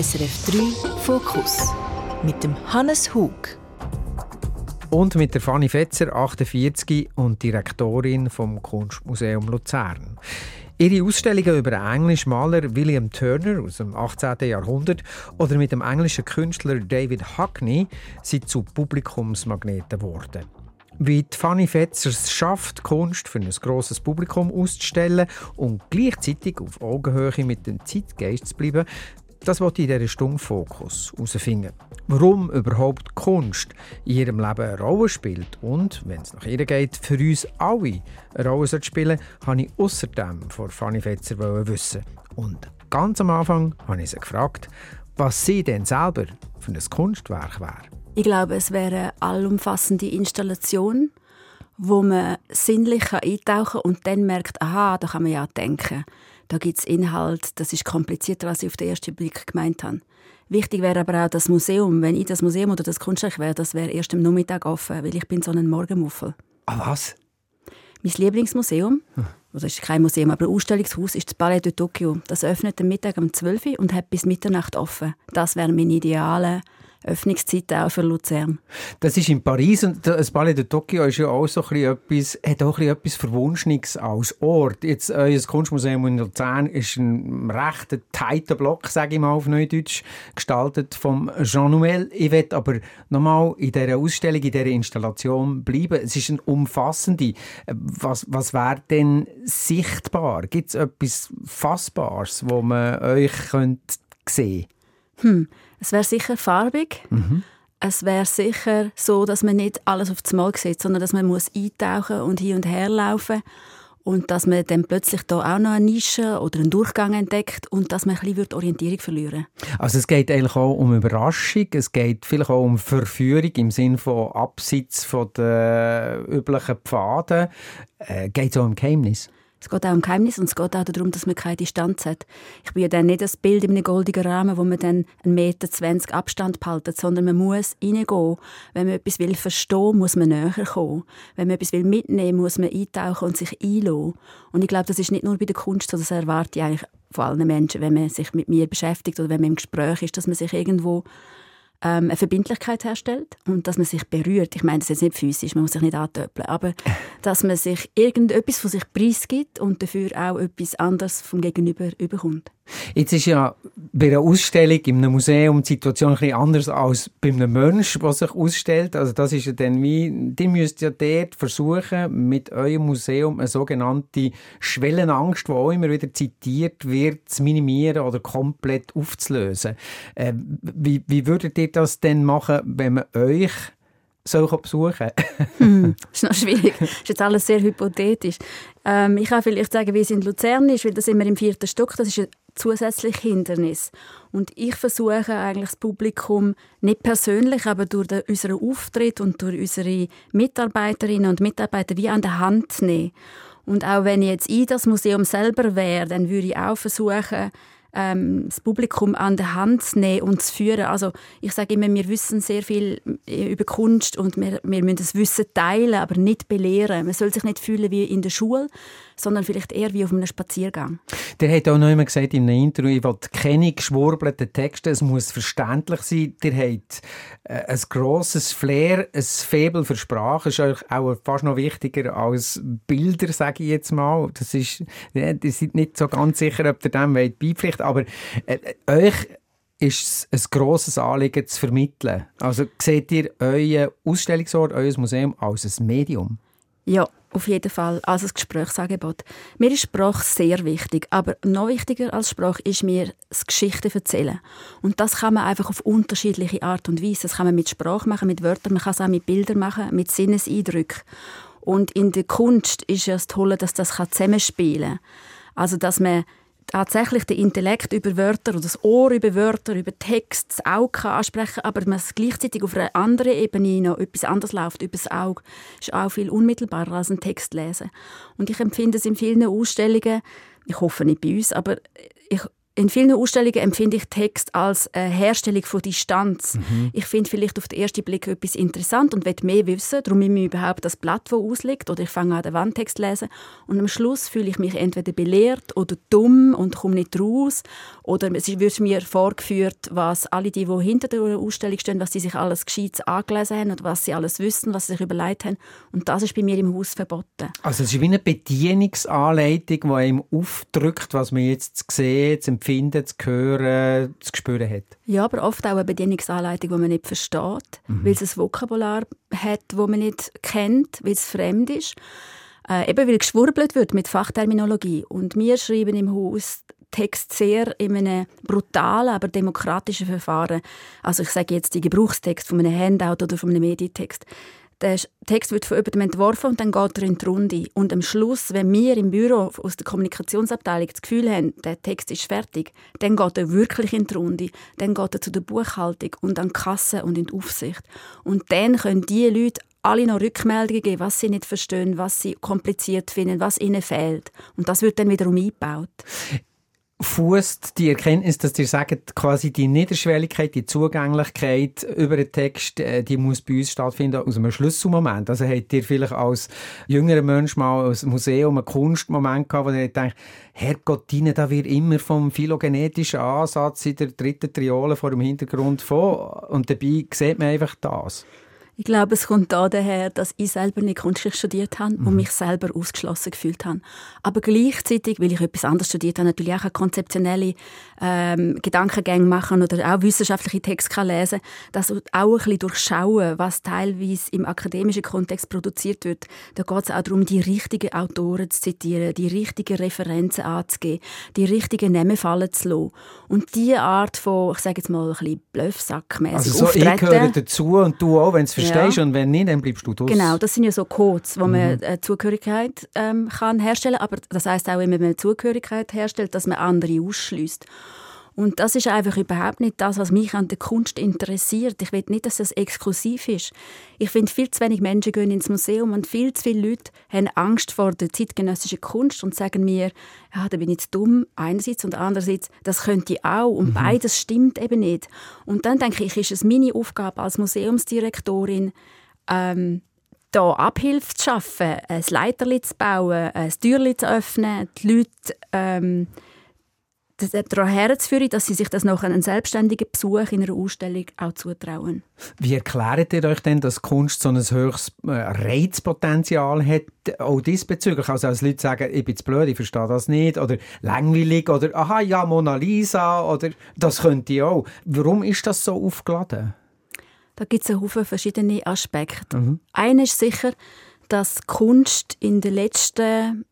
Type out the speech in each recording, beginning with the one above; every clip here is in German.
SRF 3 Fokus mit dem Hannes Hug. Und mit der Fanny Fetzer, 48 und Direktorin vom Kunstmuseum Luzern. Ihre Ausstellungen über den englischen Maler William Turner aus dem 18. Jahrhundert oder mit dem englischen Künstler David Hockney sind zu Publikumsmagneten geworden. Wie die Fanny Fetzer es schafft, Kunst für ein grosses Publikum auszustellen und gleichzeitig auf Augenhöhe mit dem Zeitgeist zu bleiben, das wollte ich in dieser Stunde Fokus herausfinden. Warum überhaupt Kunst in ihrem Leben eine Rolle spielt und, wenn es nach ihr geht, für uns alle eine Rolle spielen habe ich außerdem von Fanny Fetzer wissen. Und ganz am Anfang habe ich sie gefragt, was sie denn selber für ein Kunstwerk wäre. Ich glaube, es wäre eine allumfassende Installation, wo man sinnlich eintauchen kann und dann merkt, aha, da kann man ja denken da gibt es Inhalt, das ist komplizierter, als ich auf den ersten Blick gemeint habe. Wichtig wäre aber auch das Museum. Wenn ich das Museum oder das Kunstwerk wäre, das wäre erst am Nachmittag offen, weil ich bin so ein Morgenmuffel. Ah, was? Mein Lieblingsmuseum, hm. das ist kein Museum, aber ein Ausstellungshaus, ist das Palais de Tokyo. Das öffnet am Mittag um 12 Uhr und hat bis Mitternacht offen. Das wäre mein idealer Öffnungszeiten auch für Luzern. Das ist in Paris und das Palais de Tokyo ist ja auch so ein etwas, hat auch ein etwas Verwunschniges als Ort. Jetzt, euer Kunstmuseum in Luzern ist ein recht tighter Block, sage ich mal auf Neudeutsch, gestaltet vom Jean Nouvel. Ich will aber nochmal in dieser Ausstellung, in dieser Installation bleiben. Es ist eine umfassende. Was, was wäre denn sichtbar? Gibt es etwas Fassbares, wo man euch sehen könnte? Hm. Es wäre sicher farbig. Mhm. Es wäre sicher so, dass man nicht alles auf das Mal sieht, sondern dass man muss eintauchen und hin und her laufen und dass man dann plötzlich da auch noch eine Nische oder einen Durchgang entdeckt und dass man ein bisschen Orientierung verlieren Also es geht eigentlich auch um Überraschung, es geht vielleicht auch um Verführung im Sinne von Abseits von den üblichen Pfaden. Äh, geht es auch um Geheimnis? Es geht auch um Geheimnis und es geht auch darum, dass man keine Distanz hat. Ich bin ja dann nicht das Bild in einem goldenen Rahmen, wo man dann einen Meter zwanzig Abstand behalten, sondern man muss reingehen. Wenn man etwas will verstehen, muss man näher kommen. Wenn man etwas will mitnehmen, muss man eintauchen und sich einlassen. Und ich glaube, das ist nicht nur bei der Kunst so, das erwarte ich eigentlich von allen Menschen, wenn man sich mit mir beschäftigt oder wenn man im Gespräch ist, dass man sich irgendwo ähm, eine Verbindlichkeit herstellt und dass man sich berührt. Ich meine, das ist jetzt nicht physisch, man muss sich nicht antöpeln, aber dass man sich irgendetwas von sich preisgibt und dafür auch etwas anderes vom Gegenüber überkommt. Jetzt ist ja bei einer Ausstellung in einem Museum die Situation ein bisschen anders als bei einem Menschen, der sich ausstellt. Also das ist ja dann wie, die müsst ja dort versuchen, mit eurem Museum eine sogenannte Schwellenangst, die auch immer wieder zitiert wird, zu minimieren oder komplett aufzulösen. Äh, wie, wie würdet ihr das denn machen, wenn man euch soll besuchen hm, Das ist noch schwierig. Das ist jetzt alles sehr hypothetisch. Ähm, ich kann vielleicht sagen, wie es in Luzern ist, weil das immer im vierten Stock. Das ist ein zusätzliches Hindernis. Und ich versuche eigentlich das Publikum nicht persönlich, aber durch den, unseren Auftritt und durch unsere Mitarbeiterinnen und Mitarbeiter wie an der Hand zu nehmen. Und auch wenn ich jetzt in das Museum selber wäre, dann würde ich auch versuchen, ähm, das Publikum an der Hand zu nehmen und zu führen. Also ich sage immer, wir wissen sehr viel äh, über Kunst und wir, wir müssen das Wissen teilen, aber nicht belehren. Man soll sich nicht fühlen wie in der Schule, sondern vielleicht eher wie auf einem Spaziergang. Der hat auch noch immer gesagt in einem Interview, ich will keine geschwurbelten Texte, es muss verständlich sein. Der hat äh, ein grosses Flair, ein Faible für Sprache, ist euch auch fast noch wichtiger als Bilder, sage ich jetzt mal. Das ist, ihr seid nicht so ganz sicher, ob ihr dem beipflicht, aber äh, euch ist es ein grosses Anliegen zu vermitteln. Also seht ihr euer Ausstellungsort, euer Museum als ein Medium? Ja, auf jeden Fall als ein Gesprächsangebot. Mir ist Sprache sehr wichtig, aber noch wichtiger als Sprache ist mir das Geschichten erzählen. Und das kann man einfach auf unterschiedliche Art und Weise. Das kann man mit Sprache machen, mit Wörtern, man kann es auch mit Bildern machen, mit Sinneseindrücken. Und in der Kunst ist ja das Tolle, dass das zusammenspielen kann. Also, dass man tatsächlich den Intellekt über Wörter oder das Ohr über Wörter, über Text, das Auge kann ansprechen aber man gleichzeitig auf einer anderen Ebene noch etwas anderes läuft, über das Auge, ist auch viel unmittelbarer als ein Text lesen. Und ich empfinde es in vielen Ausstellungen, ich hoffe nicht bei uns, aber in vielen Ausstellungen empfinde ich Text als eine Herstellung von Distanz. Mhm. Ich finde vielleicht auf den ersten Blick etwas interessant und will mehr wissen. Darum nehme ich überhaupt das Blatt, das ausliegt, oder ich fange an, den Wandtext zu lesen. Und am Schluss fühle ich mich entweder belehrt oder dumm und komme nicht raus. Oder es wird mir vorgeführt, was alle die, die hinter der Ausstellung stehen, was sie sich alles gescheit angelesen haben oder was sie alles wissen, was sie sich überlegt haben. Und das ist bei mir im Haus verboten. Also es ist wie eine Bedienungsanleitung, die einem aufdrückt, was man jetzt sieht, zu empfinden, zu hören, zu spüren hat. Ja, aber oft auch eine Bedienungsanleitung, die man nicht versteht, mhm. weil es ein Vokabular hat, das man nicht kennt, weil es fremd ist. Äh, eben weil geschwurbelt wird mit Fachterminologie. Und wir schreiben im Haus Text sehr in einem brutalen, aber demokratischen Verfahren. Also ich sage jetzt die Gebrauchstext von einem Handout oder von einem Medietext. Der Text wird von jemandem entworfen und dann geht er in die Runde. Und am Schluss, wenn wir im Büro aus der Kommunikationsabteilung das Gefühl haben, der Text ist fertig, dann geht er wirklich in die Runde. Dann geht er zu der Buchhaltung und an die Kasse und in die Aufsicht. Und dann können die Leute alle noch Rückmeldungen geben, was sie nicht verstehen, was sie kompliziert finden, was ihnen fehlt. Und das wird dann wiederum eingebaut fußt die Erkenntnis, dass ihr sagt, quasi die Niederschwelligkeit, die Zugänglichkeit über den Text, äh, die muss bei uns stattfinden aus einem Schlüsselmoment. Also habt ihr vielleicht als jüngerer Mensch mal als Museum einen Kunstmoment gehabt, wo ihr denkt, Herrgott, da wird immer vom phylogenetischen Ansatz in der dritten Triole vor dem Hintergrund vor und dabei sieht man einfach das. Ich glaube, es kommt daher, dass ich selber nicht Kunstgeschichte studiert habe mhm. und mich selber ausgeschlossen gefühlt habe. Aber gleichzeitig, weil ich etwas anderes studiert habe, natürlich auch konzeptionelle ähm, Gedankengänge machen oder auch wissenschaftliche Texte kann lesen das auch ein bisschen durchschauen, was teilweise im akademischen Kontext produziert wird. Da geht es auch darum, die richtigen Autoren zu zitieren, die richtigen Referenzen anzugeben, die richtigen Namen fallen zu lassen. Und diese Art von, ich sage jetzt mal, ein bisschen Bluffsackmäßig also so Auftreten. Ich gehöre dazu und du auch, wenn es verstehst ja. und wenn nicht, dann bleibst du draus. Genau, das sind ja so Codes, wo mhm. man äh, Zugehörigkeit ähm, kann herstellen kann. Aber das heißt auch, wenn man Zugehörigkeit herstellt, dass man andere ausschließt. Und das ist einfach überhaupt nicht das, was mich an der Kunst interessiert. Ich will nicht, dass das exklusiv ist. Ich finde, viel zu wenig Menschen gehen ins Museum und viel zu viele Leute haben Angst vor der zeitgenössischen Kunst und sagen mir, ja, da bin ich jetzt dumm, einerseits und andererseits, das könnte ich auch. Und mhm. beides stimmt eben nicht. Und dann denke ich, ist es meine Aufgabe als Museumsdirektorin, ähm, da Abhilfe zu schaffen, ein Leiterli zu bauen, ein Türli zu öffnen, die Leute ähm, daran herzuführen, dass sie sich das nach einem selbstständigen Besuch in einer Ausstellung auch zutrauen. Wie erklärt ihr euch denn, dass Kunst so ein höchstes äh, Reizpotenzial hat, auch diesbezüglich? Also als Leute sagen, ich bin zu blöd, ich verstehe das nicht, oder langweilig, oder aha, ja, Mona Lisa, oder das könnte ich auch. Warum ist das so aufgeladen? Da gibt es Haufen verschiedene Aspekte. Mhm. Einer ist sicher, dass Kunst in den letzten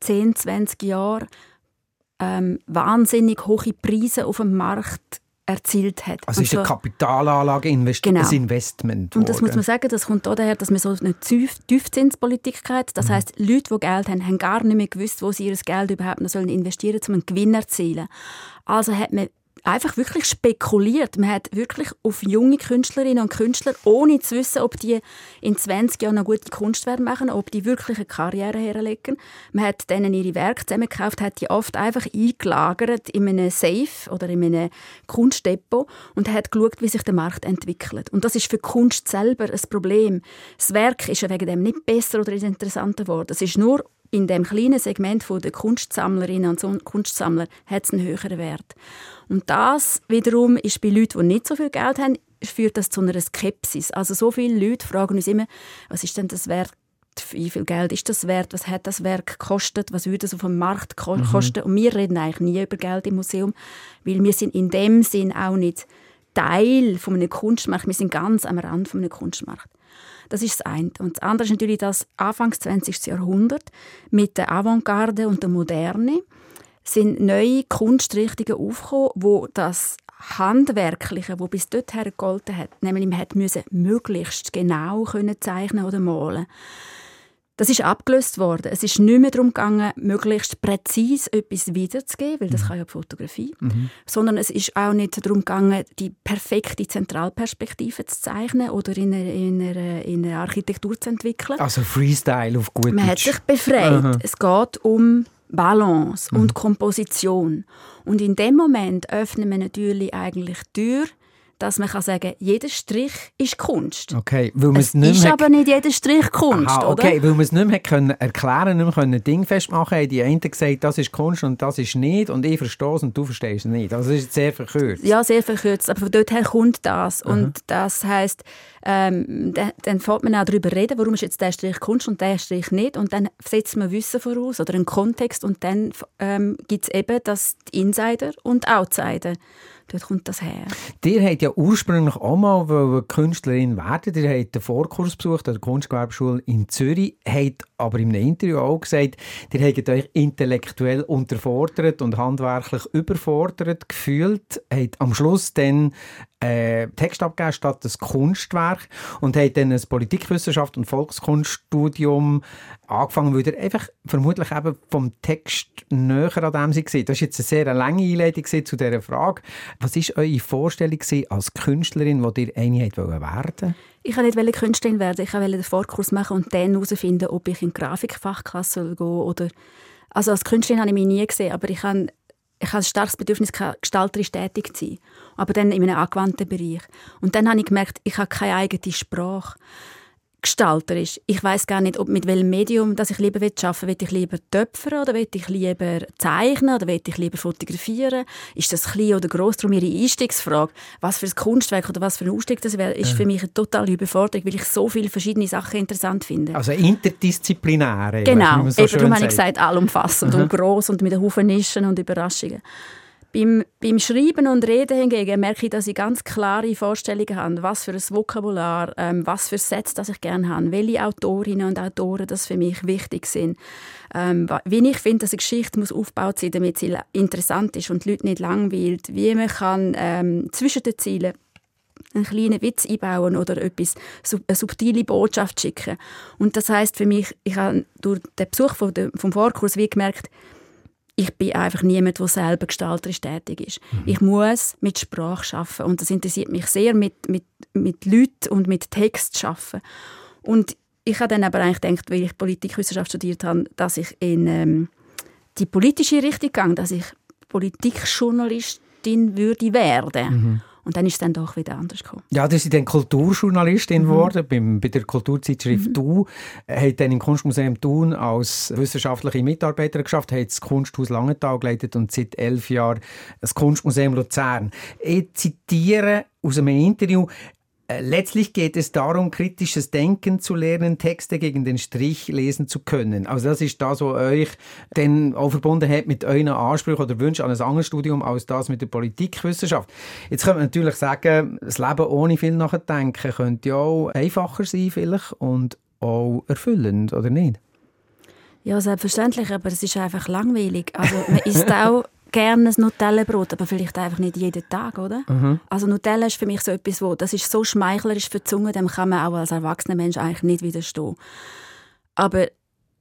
10, 20 Jahren ähm, wahnsinnig hohe Preise auf dem Markt erzielt hat. Also ist eine Kapitalanlage Invest genau. ein Investment. Und das muss man sagen, das kommt daher, dass man so eine Tiefzinspolitik hat. Das mhm. heißt, Leute, die Geld haben, haben gar nicht mehr gewusst, wo sie ihr Geld überhaupt noch investieren sollen, um einen Gewinn zu erzielen. Also hat man einfach wirklich spekuliert. Man hat wirklich auf junge Künstlerinnen und Künstler, ohne zu wissen, ob die in 20 Jahren noch gute Kunst werden machen, ob die wirklich eine Karriere herlegen. Man hat denen ihre Werke zusammengekauft, hat die oft einfach eingelagert in einem Safe oder in einem Kunstdepot und hat geschaut, wie sich der Markt entwickelt. Und das ist für die Kunst selber ein Problem. Das Werk ist ja wegen dem nicht besser oder interessanter geworden. Es ist nur in dem kleinen Segment der Kunstsammlerinnen und Kunstsammler hat es einen höheren Wert. Und das wiederum ist bei Leuten, die nicht so viel Geld haben, führt das zu einer Skepsis. Also so viele Leute fragen uns immer, was ist denn das wert? Wie viel Geld ist das wert? Was hat das Werk gekostet? Was würde es auf dem Markt mhm. kosten? Und wir reden eigentlich nie über Geld im Museum, weil wir sind in dem Sinn auch nicht Teil von einem Kunstmarkt. Wir sind ganz am Rand von einem Kunstmarkt. Das ist das eine. Und das andere ist natürlich das Anfangs 20. Jahrhundert mit der Avantgarde und der Moderne sind neue Kunstrichtungen aufgekommen, wo das Handwerkliche, wo bis dorthin gegolten hat, nämlich man musste möglichst genau können zeichnen oder malen. Das ist abgelöst worden. Es ist nicht mehr darum gegangen, möglichst präzise etwas wiederzugeben, weil das mhm. kann ja die Fotografie, mhm. sondern es ist auch nicht darum gegangen, die perfekte Zentralperspektive zu zeichnen oder in einer, in einer, in einer Architektur zu entwickeln. Also Freestyle auf gut Man hat sich befreit. Aha. Es geht um Balance mhm. und Komposition. Und in dem Moment öffnen wir natürlich eigentlich die Tür dass man kann sagen jeder Strich ist Kunst. Okay, weil es nicht ist aber nicht jeder Strich Kunst, Aha, okay, oder? weil man es nicht mehr können erklären nicht mehr Ding festmachen haben die einen gesagt, das ist Kunst und das ist nicht und ich verstehe es und du verstehst es nicht. Also das ist sehr verkürzt. Ja, sehr verkürzt, aber von dort her kommt das mhm. und das heisst, ähm, dann, dann fängt man auch darüber reden, warum ist jetzt der Strich Kunst und der Strich nicht und dann setzt man Wissen voraus oder einen Kontext und dann ähm, gibt es eben das Insider und Outsider. Dort kommt das her. Ihr habt ja ursprünglich auch mal Künstlerin werden. Ihr habt den Vorkurs besucht an der Kunstgewerbeschule in Zürich, habt aber in einem Interview auch gesagt, ihr habt euch intellektuell unterfordert und handwerklich überfordert gefühlt, habt am Schluss dann äh, Text abgegeben statt das Kunstwerk und hat dann ein Politikwissenschaft und Volkskunststudium angefangen, weil er einfach vermutlich eben vom Text näher an dem war. Das ist jetzt eine sehr lange Einleitung zu dieser Frage. Was war eure Vorstellung als Künstlerin, die ihr eine werden Ich wollte nicht Künstlerin werden, ich wollte den Vorkurs machen und dann herausfinden, ob ich in die Grafikfachklasse gehen oder also als Künstlerin habe ich mich nie gesehen, aber ich habe ich habe ein starkes Bedürfnis, gestalterisch tätig zu sein, aber dann in einem angewandten Bereich. Und dann habe ich gemerkt, ich habe keine eigene Sprache gestalterisch. Ich weiß gar nicht, ob mit welchem Medium dass ich lieber arbeiten will. Will ich lieber töpfern oder will ich lieber zeichnen oder will ich lieber fotografieren? Ist das klein oder groß? Darum ihre Einstiegsfrage, was für ein Kunstwerk oder was für ein Ausstieg das wäre, ist für mich eine totale Überforderung, weil ich so viele verschiedene Sachen interessant finde. Also interdisziplinäre. Genau, so eben darum habe ich gesagt, allumfassend mhm. und groß und mit einem Haufen Nischen und Überraschungen. Beim, beim Schreiben und Reden hingegen merke ich, dass ich ganz klare Vorstellungen habe, was für ein Vokabular, ähm, was für Sätze ich gerne habe, welche Autorinnen und Autoren das für mich wichtig sind. Ähm, wie ich finde, dass eine Geschichte muss aufgebaut sein, damit sie interessant ist und die Leute nicht langweilt. Wie man kann ähm, zwischen den Zielen einen kleinen Witz einbauen oder etwas, eine subtile Botschaft schicken. Und das heißt für mich, ich habe durch den Besuch vom Vorkurs wie gemerkt, ich bin einfach niemand, der selber gestalterisch tätig ist. Mhm. Ich muss mit Sprache arbeiten und das interessiert mich sehr, mit, mit, mit Leuten und mit Text arbeiten. Und ich habe dann aber eigentlich gedacht, weil ich Politikwissenschaft studiert habe, dass ich in ähm, die politische Richtung gehe, dass ich Politikjournalistin würde werden. Mhm. Und dann ist es dann doch wieder anders gekommen. Ja, du bist dann Kulturjournalistin mhm. geworden, beim, bei der Kulturzeitschrift mhm. «Du». Hat dann im Kunstmuseum Thun als wissenschaftliche Mitarbeiterin geschafft, hat das Kunsthaus Langenthal geleitet und seit elf Jahren das Kunstmuseum Luzern. Ich zitiere aus einem Interview, Letztlich geht es darum, kritisches Denken zu lernen, Texte gegen den Strich lesen zu können. Also das ist das, was euch dann auch verbunden hat mit euren Ansprüchen oder Wünschen an ein anderes Studium als das mit der Politikwissenschaft. Jetzt könnte man natürlich sagen, das Leben ohne viel nachdenken könnte ja auch einfacher sein vielleicht und auch erfüllend, oder nicht? Ja, selbstverständlich, aber es ist einfach langweilig. Also man isst auch gerne ein Nutellenbrot, aber vielleicht einfach nicht jeden Tag, oder? Mhm. Also Nutella ist für mich so etwas, wo, das ist so schmeichlerisch für die Zunge, dem kann man auch als erwachsener Mensch eigentlich nicht widerstehen. Aber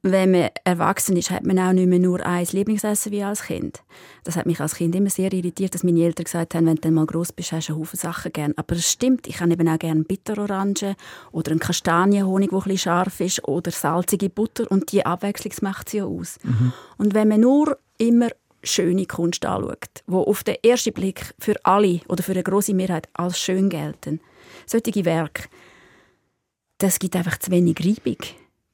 wenn man erwachsen ist, hat man auch nicht mehr nur ein Lieblingsessen wie als Kind. Das hat mich als Kind immer sehr irritiert, dass meine Eltern gesagt haben, wenn du mal groß bist, hast du einen Haufen Sachen gern. Aber es stimmt, ich habe eben auch gerne Bitterorange oder einen Kastanienhonig, der ein bisschen scharf ist oder salzige Butter und die Abwechslung macht sie ja aus. Mhm. Und wenn man nur immer schöne Kunst anschaut, wo auf den ersten Blick für alle oder für eine große Mehrheit als schön gelten. Solche Werke, das gibt einfach zu wenig Reibung.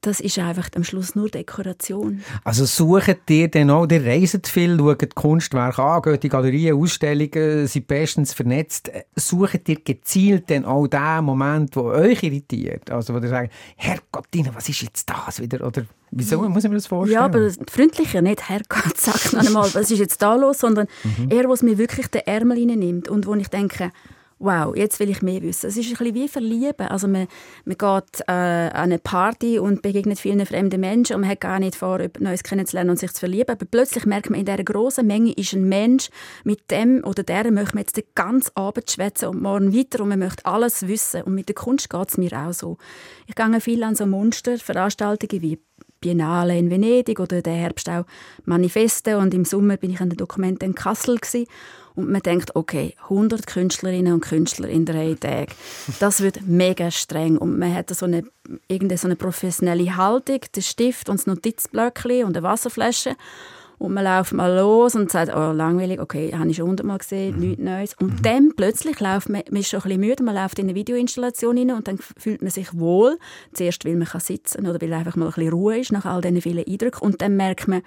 Das ist einfach am Schluss nur Dekoration. Also sucht ihr dann auch, ihr reist viel, schaut Kunstwerke an, geht in Galerien, Ausstellungen, sind bestens vernetzt. Sucht ihr gezielt dann auch den Moment, der euch irritiert? Also wo ihr sagt, Herrgottin, was ist jetzt das wieder? Oder Wieso muss ich mir das vorstellen? Ja, aber freundlicher nicht, Herrgott, sagt noch einmal, was ist jetzt da los, sondern mhm. er, was mir wirklich den Ärmel nimmt und wo ich denke, wow, jetzt will ich mehr wissen. Es ist ein bisschen wie Verlieben. Also man, man geht äh, an eine Party und begegnet vielen fremden Menschen und man hat gar nicht vor, Neues kennenzulernen und sich zu verlieben. Aber plötzlich merkt man, in dieser großen Menge ist ein Mensch, mit dem oder der möchte man jetzt den ganzen Abend schwätzen und morgen weiter und man möchte alles wissen. Und mit der Kunst geht es mir auch so. Ich gehe viel an so Monsterveranstaltungen wie Biennale in Venedig oder der Herbst auch Manifeste und im Sommer bin ich an der Dokumente in Kassel gewesen. Und man denkt, okay, 100 Künstlerinnen und Künstler in drei Tagen, das wird mega streng und man hat so eine, irgendeine so eine professionelle Haltung, den Stift und das Notizblöckchen und eine Wasserflasche und man läuft mal los und sagt, oh, langweilig, okay, habe ich schon hundertmal gesehen, mhm. nichts Neues. Und mhm. dann plötzlich läuft man, man ist schon ein bisschen müde, man läuft in eine Videoinstallation rein und dann fühlt man sich wohl. Zuerst, weil man kann sitzen oder weil einfach mal ein bisschen Ruhe ist nach all diesen vielen Eindrücken. Und dann merkt man,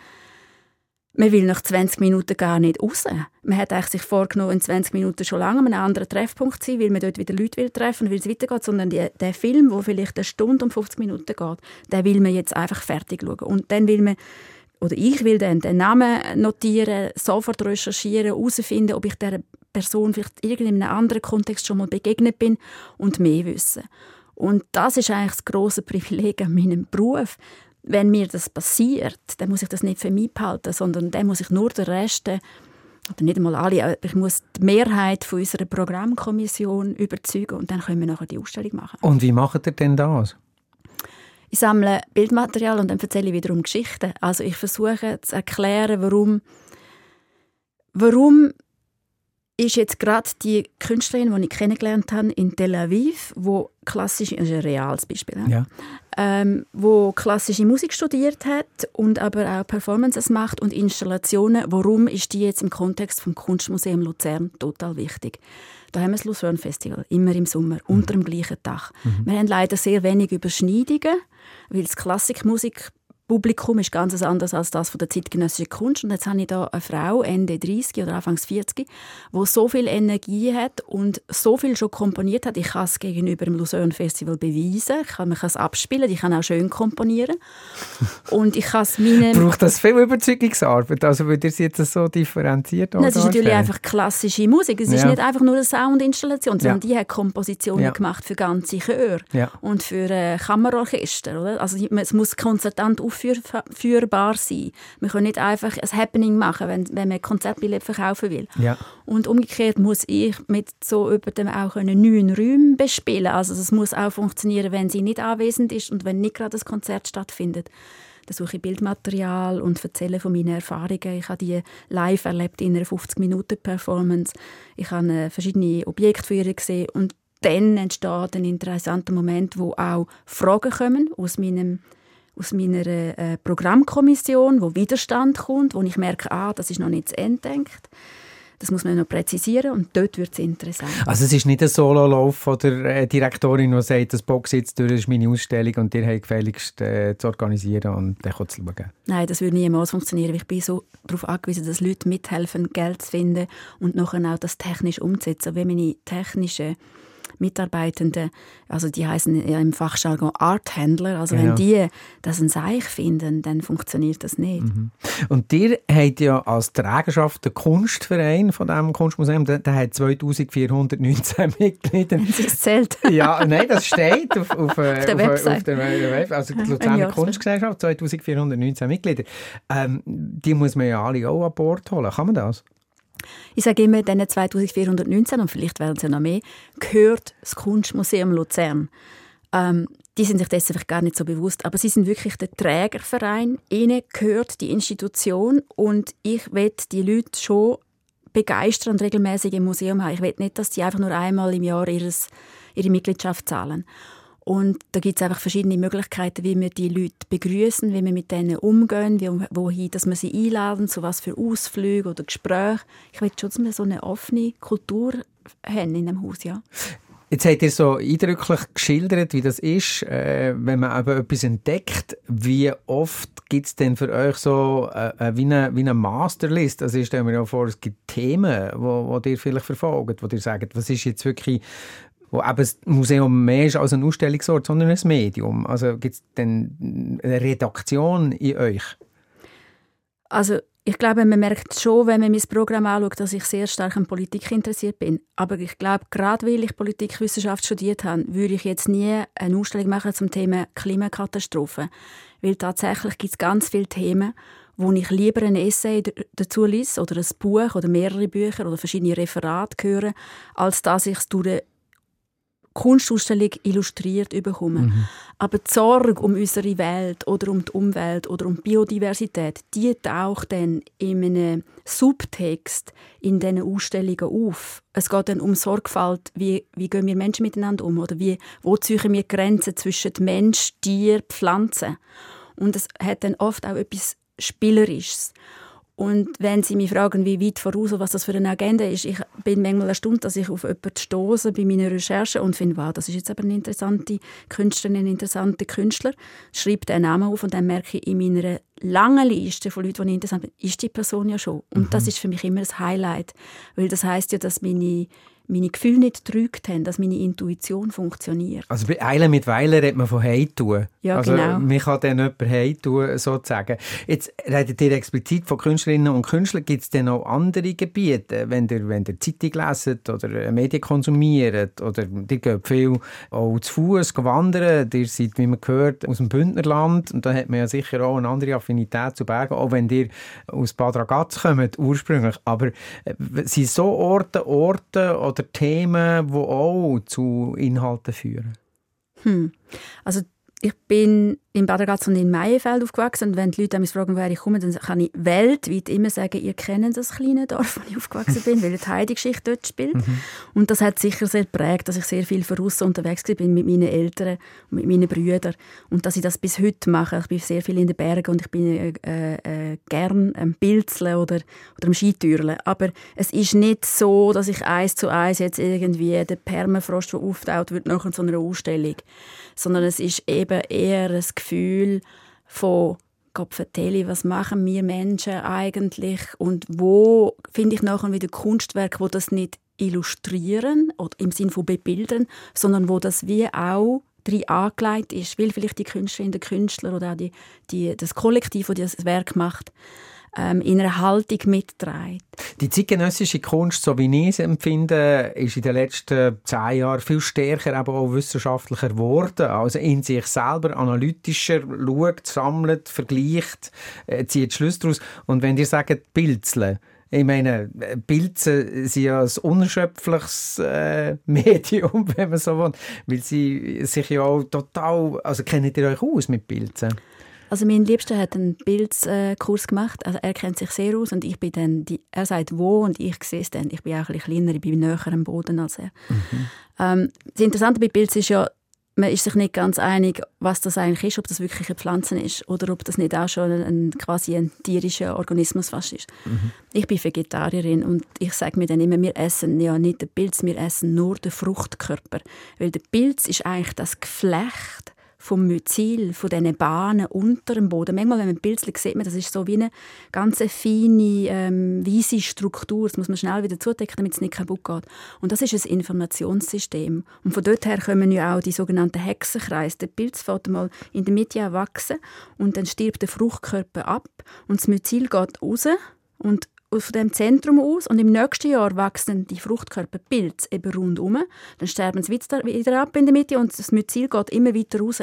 man will nach 20 Minuten gar nicht raus. Man hat sich vorgenommen, in 20 Minuten schon lange an einem anderen Treffpunkt zu sein, weil man dort wieder Leute will treffen will, weil es weitergeht, sondern die, der Film, der vielleicht eine Stunde und 50 Minuten geht, den will man jetzt einfach fertig schauen. Und dann will man oder ich will dann den Namen notieren, sofort recherchieren, herausfinden, ob ich der Person vielleicht in einem anderen Kontext schon mal begegnet bin und mehr wissen. Und das ist eigentlich das große Privileg an meinem Beruf, wenn mir das passiert, dann muss ich das nicht für mich behalten, sondern dann muss ich nur den Rest, oder nicht einmal alle, ich muss die Mehrheit von unserer Programmkommission überzeugen und dann können wir nachher die Ausstellung machen. Und wie macht ihr denn das? Ich sammle Bildmaterial und dann erzähle ich wiederum Geschichten. Also ich versuche zu erklären, warum, warum ist jetzt gerade die Künstlerin, die ich kennengelernt habe in Tel Aviv, wo klassische, das ist ein reales Beispiel, ja. ähm, wo klassische Musik studiert hat und aber auch Performances macht und Installationen. Warum ist die jetzt im Kontext vom Kunstmuseum Luzern total wichtig? Da haben wir das Luzern Festival, immer im Sommer, mhm. unter dem gleichen Dach. Mhm. Wir haben leider sehr wenig Überschneidungen, weil das Klassikmusik Publikum ist ganz anders als das von der zeitgenössischen Kunst. Und jetzt habe ich da eine Frau, Ende 30 oder Anfangs 40, die so viel Energie hat und so viel schon komponiert hat. Ich kann es gegenüber dem Lucerne Festival beweisen. Ich kann, man kann es abspielen. Ich kann auch schön komponieren. Und ich kann es meinen... Braucht das viel Überzeugungsarbeit? Also würde ihr es jetzt so differenziert Nein, Es ist natürlich einfach klassische Musik. Es ja. ist nicht einfach nur eine Soundinstallation, sondern ja. die hat Kompositionen ja. gemacht für ganze Chöre und für äh, Kammerorchester. Oder? Also es muss konzertant auf aufführbar sein. Wir können nicht einfach ein Happening machen, wenn, wenn man Konzertbillett verkaufen will. Ja. Und umgekehrt muss ich mit so über dem auch einen neuen Räume bespielen. Also das muss auch funktionieren, wenn sie nicht anwesend ist und wenn nicht gerade das Konzert stattfindet. Da suche ich Bildmaterial und erzähle von meinen Erfahrungen. Ich habe die live erlebt in einer 50-Minuten-Performance. Ich habe verschiedene Objekte für ihr gesehen und dann entsteht ein interessanter Moment, wo auch Fragen kommen aus meinem aus meiner äh, Programmkommission, wo Widerstand kommt, wo ich merke, ah, das ist noch nicht zu Ende denkt. Das muss man noch präzisieren und dort wird es interessant. Also es ist nicht ein Sololauf von der äh, Direktorin, die sagt, das Box jetzt durch ist meine Ausstellung und ihr habt gefälligst äh, zu organisieren und dann zu schauen. Nein, das würde niemals funktionieren. Ich bin so darauf angewiesen, dass Leute mithelfen, Geld zu finden und nachher auch das technisch umzusetzen. Wenn meine technische Mitarbeitenden, also die heißen ja im Fachjargon Arthändler, also genau. wenn die das ein Seich finden, dann funktioniert das nicht. Mhm. Und ihr habt ja als Trägerschaft den Kunstverein von diesem Kunstmuseum, der, der hat 2419 Mitglieder. Wenn es zählt. ja, nein, das steht auf, auf, auf der Website. Auf der Web, also die Luzerner Kunstgesellschaft, 2419 Mitglieder. Ähm, die muss man ja alle auch an Bord holen. Kann man das? Ich sage immer, diesen 2419, und vielleicht werden es ja noch mehr, gehört das Kunstmuseum Luzern. Ähm, die sind sich dessen vielleicht gar nicht so bewusst, aber sie sind wirklich der Trägerverein. Ihnen gehört die Institution und ich will die Leute schon begeistern und regelmäßig im Museum haben. Ich will nicht, dass die einfach nur einmal im Jahr ihres, ihre Mitgliedschaft zahlen. Und da gibt es einfach verschiedene Möglichkeiten, wie wir die Leute begrüßen, wie wir mit denen umgehen, wie, wohin, dass wir sie einladen, zu was für Ausflüge oder Gespräche. Ich will schon, dass wir so eine offene Kultur haben in dem Haus, ja. Jetzt habt ihr so eindrücklich geschildert, wie das ist, äh, wenn man eben etwas entdeckt. Wie oft gibt es denn für euch so äh, äh, wie, eine, wie eine Masterlist? Also ich stelle mir ja vor, es gibt Themen, wo ihr vielleicht verfolgt, wo ihr sagt, was ist jetzt wirklich wo eben das Museum mehr ist als ein Ausstellungsort, sondern ein Medium. Also gibt es denn eine Redaktion in euch? Also ich glaube, man merkt schon, wenn man mein Programm anschaut, dass ich sehr stark an Politik interessiert bin. Aber ich glaube, gerade weil ich Politikwissenschaft studiert habe, würde ich jetzt nie eine Ausstellung machen zum Thema Klimakatastrophe. Weil tatsächlich gibt es ganz viele Themen, wo ich lieber ein Essay dazu lese oder ein Buch oder mehrere Bücher oder verschiedene Referate höre, als dass ich es durch Kunstausstellung illustriert bekommen. Mhm. Aber die Sorge um unsere Welt oder um die Umwelt oder um die Biodiversität, die taucht dann in einem Subtext in diesen Ausstellungen auf. Es geht dann um Sorgfalt, wie, wie gehen wir Menschen miteinander um oder wie, wo ziehen wir Grenzen zwischen Mensch, Tier, Pflanzen. Und es hat dann oft auch etwas Spielerisches. Und wenn Sie mich fragen, wie weit voraus und was das für eine Agenda ist, ich bin manchmal erstaunt, dass ich auf jemanden stoße bei meiner Recherche und finde, wow, das ist jetzt aber eine interessante Künstlerin, ein interessanter Künstler. Schreibe den Namen auf und dann merke ich in meiner langen Liste von Leuten, die interessant bin, ist die Person ja schon. Und mhm. das ist für mich immer das Highlight, weil das heißt ja, dass meine meine Gefühle nicht getrügt haben, dass meine Intuition funktioniert. Also bei Eilen mit Weiler redet man von Heimtun. Ja, also genau. Man kann dann jemanden Heimtun, sozusagen. Jetzt redet ihr explizit von Künstlerinnen und Künstlern. Gibt es denn auch andere Gebiete, wenn ihr, wenn ihr Zeitung leset oder Medien konsumiert oder ihr geht viel auch zu Fuß wandern, ihr seid, wie man gehört, aus dem Bündnerland und da hat man ja sicher auch eine andere Affinität zu Bergen, auch wenn ihr aus Bad Ragaz kommt, ursprünglich. Aber äh, sind so Orte, Orte oder Themen, die auch zu Inhalten führen? Hm. Also ich bin in Bad Ragaz und in Meienfeld aufgewachsen. Und wenn die Leute mich fragen, woher ich komme, dann kann ich weltweit immer sagen, ihr kennt das kleine Dorf, wo ich aufgewachsen bin, weil die Heidi-Geschichte dort spielt. Mhm. Und das hat sicher sehr geprägt, dass ich sehr viel voraus unterwegs bin mit meinen Eltern und mit meinen Brüdern. Und dass ich das bis heute mache. Ich bin sehr viel in den Bergen und ich bin äh, äh, gern am Pilzeln oder, oder am Skitürlen. Aber es ist nicht so, dass ich eins zu eins jetzt irgendwie den Permafrost, der auftaucht, wird nach so einer Ausstellung. Sondern es ist eben eher ein Gefühl von vertelle, was machen wir Menschen eigentlich? Und wo finde ich nachher wieder Kunstwerke, wo das nicht illustrieren oder im Sinne von bebildern, sondern wo das wie auch drin angelegt ist, weil vielleicht die Künstlerin, der Künstler oder auch die, die, das Kollektiv, das das Werk macht, ähm, in einer Haltung mitträgt. Die zeitgenössische Kunst, so wie ich sie empfinde, ist in den letzten zehn Jahren viel stärker aber auch wissenschaftlicher geworden. Also in sich selber analytischer schaut, sammelt, vergleicht, äh, zieht Schluss daraus. Und wenn ihr sagt, Pilzeln, ich meine, Pilze sind ja ein unerschöpfliches äh, Medium, wenn man so will, weil sie sich ja auch total, also kennt ihr euch aus mit Pilzen? Also mein Liebster hat einen Bildkurs gemacht. Also er kennt sich sehr aus und ich bin dann, die, er sagt wo und ich sehe es dann. Ich bin auch ein bisschen kleiner, ich bin näher am Boden als er. Mhm. Ähm, das Interessante bei Pilzen ist ja, man ist sich nicht ganz einig, was das eigentlich ist, ob das wirklich eine Pflanze ist oder ob das nicht auch schon ein, ein quasi ein tierischer Organismus fast ist. Mhm. Ich bin Vegetarierin und ich sage mir dann immer, wir essen ja nicht den Pilz, wir essen nur den Fruchtkörper. Weil der Pilz ist eigentlich das Geflecht vom Myzel, von diesen Bahnen unter dem Boden. Manchmal, wenn man Pilzchen sieht, man, das ist so wie eine ganz feine, ähm, weise Struktur. Das muss man schnell wieder zudecken, damit es nicht kaputt geht. Und das ist ein Informationssystem. Und von dort her kommen ja auch die sogenannten Hexenkreise. Der Pilz fängt mal in der Mitte wachsen und dann stirbt der Fruchtkörper ab und das Myzel geht raus und von dem Zentrum aus und im nächsten Jahr wachsen die Fruchtkörperpilze eben rundum. Dann sterben sie wieder ab in der Mitte und das Myzel geht immer weiter raus.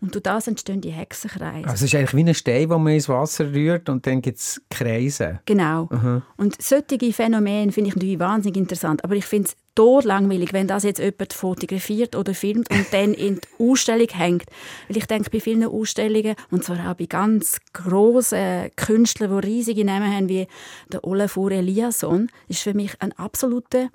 Und durch das entstehen die Hexenkreise. Also es ist eigentlich wie ein Stein, den man ins Wasser rührt und dann gibt es Kreise. Genau. Mhm. Und solche Phänomene finde ich natürlich wahnsinnig interessant. Aber ich finde es tot langweilig, wenn das jetzt jemand fotografiert oder filmt und dann in die Ausstellung hängt. Weil ich denke, bei vielen Ausstellungen, und zwar auch bei ganz grossen Künstlern, die riesige Namen haben, wie der Olafur Eliasson, ist für mich ein absoluter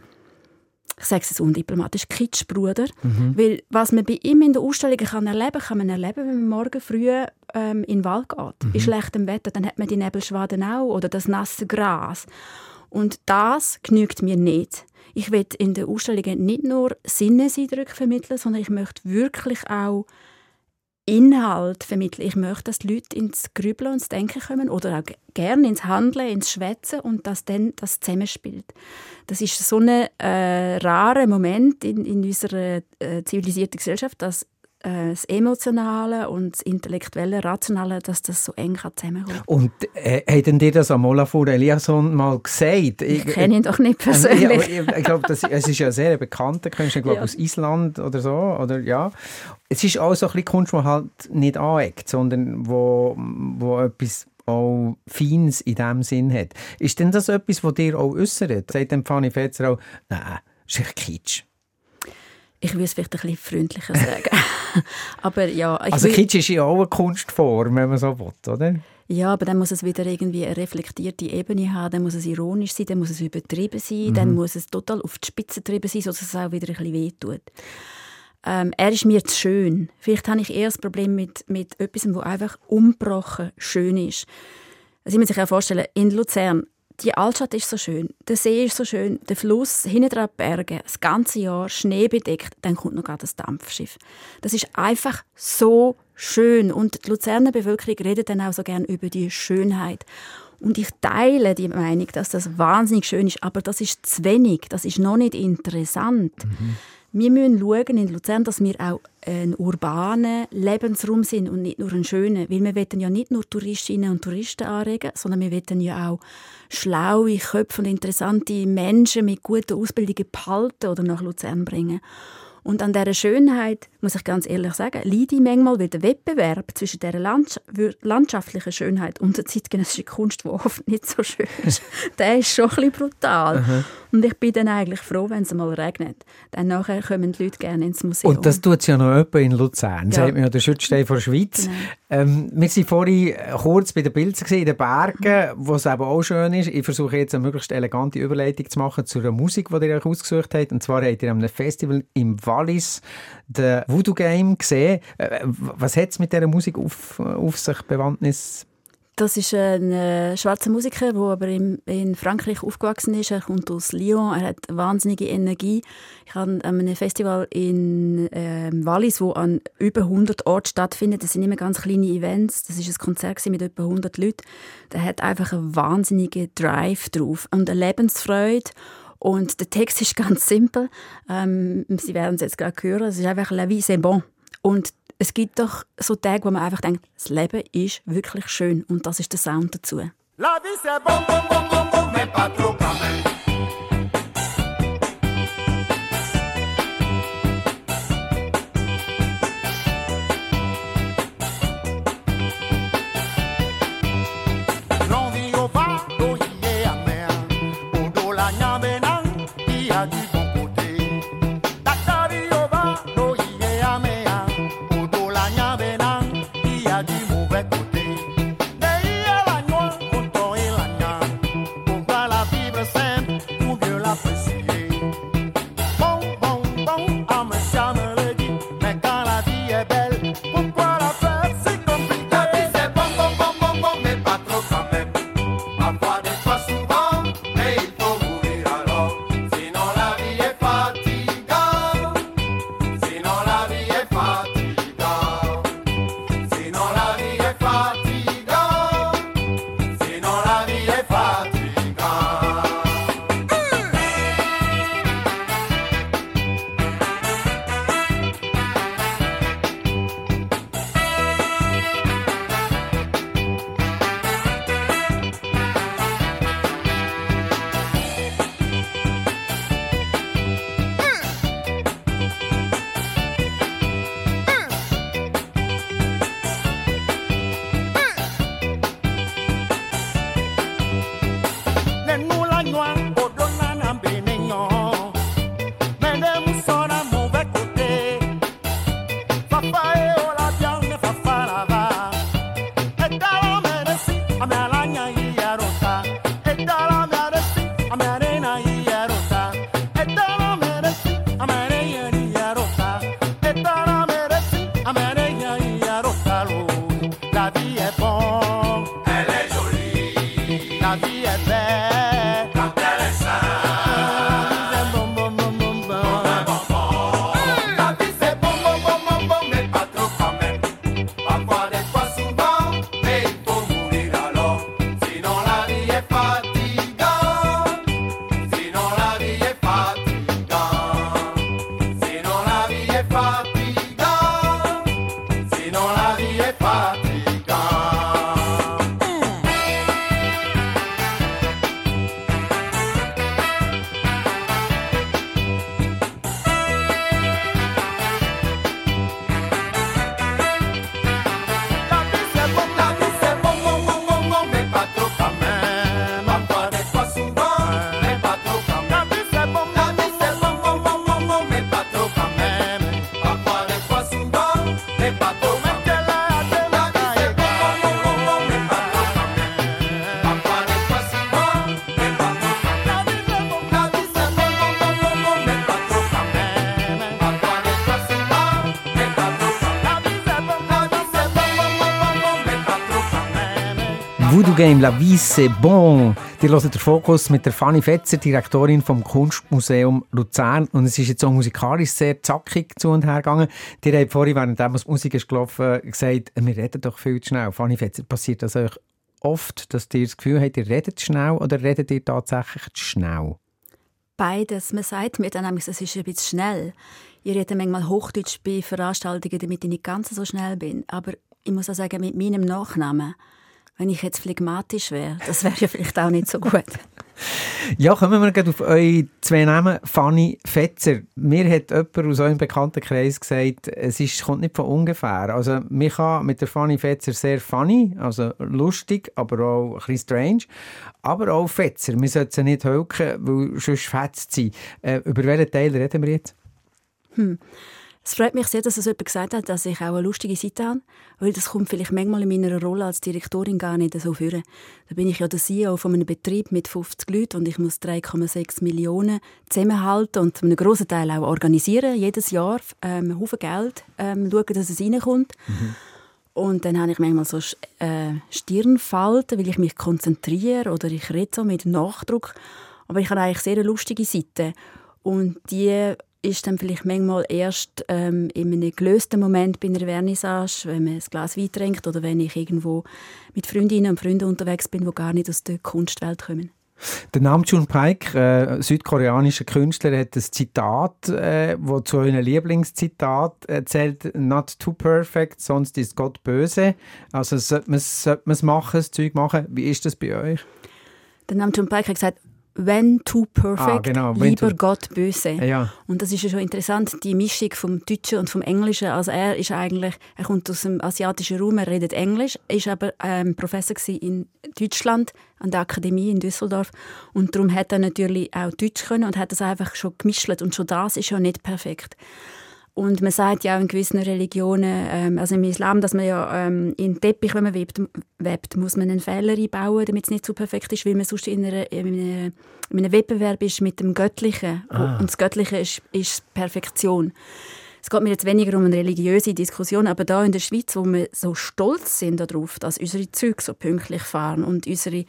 ich sage es undiplomatisch, Kitschbruder. Mhm. Weil was man bei ihm in der Ausstellung kann erleben kann, man erleben, wenn man morgen früh ähm, in den Wald geht. Mhm. Bei schlechtem Wetter, dann hat man die Nebelschwaden auch oder das nasse Gras. Und das genügt mir nicht. Ich will in den Ausstellungen nicht nur Sinneseindrücke vermitteln, sondern ich möchte wirklich auch Inhalt vermitteln. Ich möchte, dass die Leute ins Grübeln und ins Denken kommen oder auch gerne ins Handeln, ins Schwätzen und dass dann das zusammenspielt. Das ist so ein äh, rarer Moment in, in unserer äh, zivilisierten Gesellschaft, dass äh, das Emotionale und das Intellektuelle, Rationale, dass das so eng zusammenkommt. Und äh, haben dir das am Olafur Eliasson mal gesagt? Ich, ich kenne ihn doch nicht ähm, persönlich. Ja, ich, ich glaube, es ist ja ein sehr bekannter Künstler, glaube ja. aus Island oder so, oder ja. Es ist auch so ein bisschen Kunst, die halt nicht aneckt, sondern wo, wo etwas auch Feins in diesem Sinn hat. Ist denn das etwas, was dir auch äußert? Sagt dann Fanny Fetzer auch, nein, das ist echt Kitsch. Ich würde es vielleicht ein bisschen freundlicher sagen. aber ja, also Kitsch ist ja auch eine Kunstform, wenn man so will, oder? Ja, aber dann muss es wieder irgendwie eine reflektierte Ebene haben, dann muss es ironisch sein, dann muss es übertrieben sein, mhm. dann muss es total auf die Spitze getrieben sein, sodass es auch wieder ein bisschen wehtut. Ähm, er ist mir zu schön. Vielleicht habe ich eher das Problem mit, mit etwas, das einfach ungebrochen schön ist. Sie müssen sich ja vorstellen, in Luzern, die Altstadt ist so schön, der See ist so schön, der Fluss, hinten dran Berge, das ganze Jahr Schnee bedeckt, dann kommt noch gerade das Dampfschiff. Das ist einfach so schön und die Luzerner Bevölkerung redet dann auch so gern über die Schönheit. Und ich teile die Meinung, dass das wahnsinnig schön ist, aber das ist zu wenig, das ist noch nicht interessant. Mhm. Wir müssen schauen in Luzern, dass wir auch ein urbaner Lebensraum sind und nicht nur ein schöner. Weil wir wollen ja nicht nur Touristinnen und Touristen anregen, sondern wir wollen ja auch schlaue Köpfe und interessante Menschen mit guter Ausbildung behalten oder nach Luzern bringen. Und an dieser Schönheit, muss ich ganz ehrlich sagen, leide ich manchmal, weil der Wettbewerb zwischen dieser landschaftlichen Schönheit und der zeitgenössischen Kunst, die oft nicht so schön ist, der ist schon ein bisschen brutal. Aha. Und ich bin dann eigentlich froh, wenn es mal regnet. Dann nachher kommen die Leute gerne ins Museum. Und das tut es ja noch jemand in Luzern. Ja. Sagt man ja der Schutzstein von der Schweiz. Genau. Ähm, wir waren vorhin kurz bei den Bildern in den Bergen, wo es eben auch schön ist. Ich versuche jetzt eine möglichst elegante Überleitung zu machen zu der Musik, die ihr euch ausgesucht habt. Und zwar habt ihr am Festival im Wallis den Voodoo Game gesehen. Äh, was hat es mit dieser Musik auf, auf sich, Bewandtnis das ist ein äh, schwarzer Musiker, der aber in, in, Frankreich aufgewachsen ist. Er kommt aus Lyon, er hat wahnsinnige Energie. Ich habe einem Festival in äh, Wallis, wo an über 100 Orten stattfindet. Das sind immer ganz kleine Events. Das ist ein Konzert mit etwa 100 Leuten. Der hat einfach einen wahnsinnigen Drive drauf und eine Lebensfreude. Und der Text ist ganz simpel. Ähm, Sie werden es jetzt gerade hören. Es ist einfach «La vie c'est bon». Und es gibt doch so Tage, wo man einfach denkt, das Leben ist wirklich schön und das ist der Sound dazu. La vie c'est bon, bon, bon, bon, bon, mais pas trop quand même. Game La Vie c'est bon. Die hören den Fokus mit der Fanny Fetzer, Direktorin vom Kunstmuseum Luzern. Und es ist jetzt auch musikalisch sehr zackig zu und her gegangen. Die habt vorhin, während die Musik ist gelaufen, gesagt, wir reden doch viel zu schnell. Fanny Fetzer, passiert das euch oft, dass ihr das Gefühl habt, ihr redet schnell oder redet ihr tatsächlich zu schnell? Beides. Man sagt mir dann nämlich, es ist ein bisschen schnell. Ich rede manchmal Hochdeutsch bei Veranstaltungen, damit ich nicht ganz so schnell bin. Aber ich muss auch sagen, mit meinem Nachnamen wenn ich jetzt phlegmatisch wäre. Das wäre ja vielleicht auch nicht so gut. Ja, kommen wir gerade auf eure zwei Namen. Fanny Fetzer. Mir hat jemand aus eurem Bekanntenkreis gesagt, es ist, kommt nicht von ungefähr. Also, man kann mit der Fanny Fetzer sehr funny, also lustig, aber auch ein bisschen strange. Aber auch Fetzer. Wir sollten sie nicht hölken, weil sonst fetzt sie. Äh, über welchen Teil reden wir jetzt? Hm. Es freut mich sehr, dass es jemand gesagt hat, dass ich auch eine lustige Seite habe, weil das kommt vielleicht manchmal in meiner Rolle als Direktorin gar nicht so vor. Da bin ich ja der CEO von einem Betrieb mit 50 Leuten und ich muss 3,6 Millionen zusammenhalten und einen grossen Teil auch organisieren, jedes Jahr ähm, Haufen Geld ähm, schauen, dass es reinkommt. Mhm. Und dann habe ich manchmal so äh, Stirnfalten, weil ich mich konzentriere oder ich rede so mit Nachdruck. Aber ich habe eigentlich sehr eine lustige Seite. Und die ist dann vielleicht manchmal erst ähm, in einem gelösten Moment bei einer Vernissage, wenn man ein Glas Wein trinkt oder wenn ich irgendwo mit Freundinnen und Freunden unterwegs bin, die gar nicht aus der Kunstwelt kommen. Der Namjoon Paik, äh, südkoreanischer Künstler, hat ein Zitat, äh, wo zu einem Lieblingszitat erzählt: "Not too perfect, sonst ist Gott böse." Also sollte man es machen, das Zeug machen. Wie ist das bei euch? Der Namjoon Paik hat gesagt: wenn too perfect, ah, genau. lieber Gott böse. Ja. Und das ist ja schon interessant, die Mischung vom Deutschen und vom Englischen. Also er ist eigentlich, er kommt aus dem asiatischen Raum, er redet Englisch, ist aber ähm, Professor in Deutschland an der Akademie in Düsseldorf und darum hat er natürlich auch Deutsch können und hat das einfach schon gemischt und schon das ist ja nicht perfekt. Und man sagt ja auch in gewissen Religionen, ähm, also im Islam, dass man ja ähm, in den Teppich, wenn man webt, webt, muss man einen Fehler einbauen, damit es nicht zu perfekt ist, weil man sonst in, einer, in, einem, in einem Wettbewerb ist mit dem Göttlichen. Ah. Und das Göttliche ist, ist Perfektion. Es geht mir jetzt weniger um eine religiöse Diskussion, aber da in der Schweiz, wo wir so stolz sind darauf, dass unsere Züge so pünktlich fahren und unsere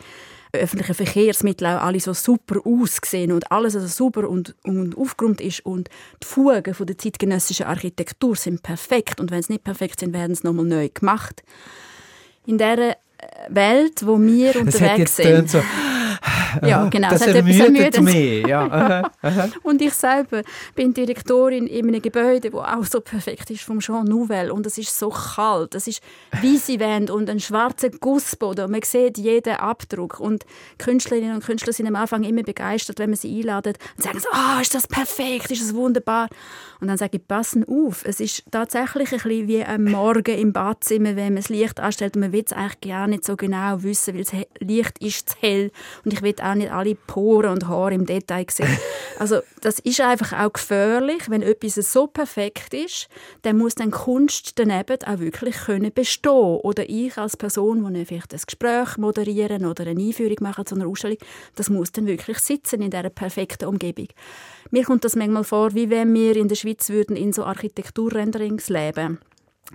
öffentlichen Verkehrsmittel auch alle so super aussehen und alles also super und, und aufgeräumt ist und die Fugen von der zeitgenössischen Architektur sind perfekt und wenn sie nicht perfekt sind, werden sie nochmal neu gemacht. In dieser Welt, wo wir unterwegs sind. So ja, genau. Das, das ermüdet mich. Ja. Und ich selber bin Direktorin in einem Gebäude, das auch so perfekt ist vom Jean Nouvel und es ist so kalt. Es ist weiße Wände und ein schwarzer Gussboden. Man sieht jeden Abdruck und Künstlerinnen und Künstler sind am Anfang immer begeistert, wenn man sie einladet und sagen so, ah, oh, ist das perfekt, ist das wunderbar. Und dann sage ich, passen auf, es ist tatsächlich ein bisschen wie am Morgen im Badzimmer, wenn man das Licht anstellt und man will es eigentlich gar nicht so genau wissen, weil das Licht ist zu hell und ich will auch nicht alle Poren und Haare im Detail sehen. Also das ist einfach auch gefährlich, wenn etwas so perfekt ist, dann muss dann Kunst daneben auch wirklich können bestehen oder ich als Person, die vielleicht ein Gespräch moderieren oder eine Einführung machen zu einer Ausstellung, das muss dann wirklich sitzen in dieser perfekten Umgebung. Mir kommt das manchmal vor, wie wenn wir in der Schweiz würden in so Architekturrenderings leben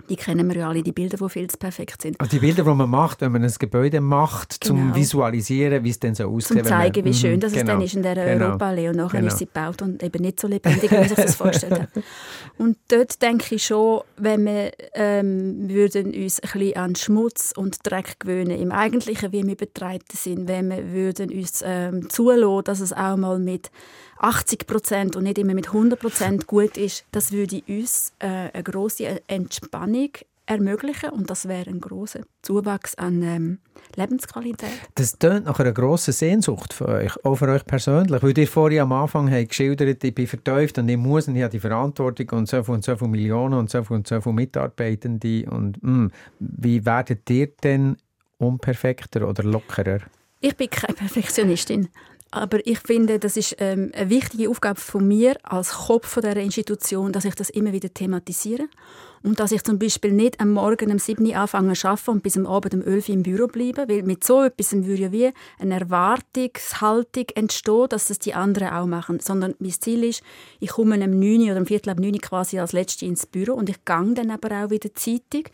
die kennen wir ja alle, die Bilder, die viel zu perfekt sind. Also die Bilder, die man macht, wenn man ein Gebäude macht, genau. zum Visualisieren, wie es dann so aussieht. Zum zeigen, wie schön mhm, das genau. es dann ist in der genau. Europaallee. Und nachher genau. ist sie gebaut und eben nicht so lebendig, wie man sich das vorgestellt hat. Und dort denke ich schon, wenn wir ähm, würden uns ein bisschen an Schmutz und Dreck gewöhnen, im Eigentlichen, wie wir betreiben sind, wenn wir würden uns ähm, zulassen, dass es auch mal mit 80 Prozent und nicht immer mit 100 Prozent gut ist, das würde uns äh, eine große Entspannung ermöglichen und das wäre ein großer Zuwachs an ähm, Lebensqualität. Das tönt nach einer grossen Sehnsucht für euch, auch für euch persönlich, weil ihr vorhin am Anfang habt geschildert, ich bin vertäuft und ich muss und ich habe die Verantwortung und so viel und so viele Millionen und so viel und so viele Mitarbeitende und mh, hm, wie werdet ihr denn unperfekter oder lockerer? Ich bin keine Perfektionistin. Aber ich finde, das ist ähm, eine wichtige Aufgabe von mir als Kopf von dieser Institution, dass ich das immer wieder thematisiere. Und dass ich zum Beispiel nicht am Morgen um 7 Uhr anfange zu arbeiten und bis am Abend um 11 Uhr im Büro bleibe. Weil mit so etwas würde ja wie eine Erwartungshaltung entstehen, dass das die anderen auch machen. Sondern mein Ziel ist, ich komme um 9 Uhr oder um Viertel ab 9 Uhr quasi als Letzte ins Büro und ich gehe dann aber auch wieder zeitig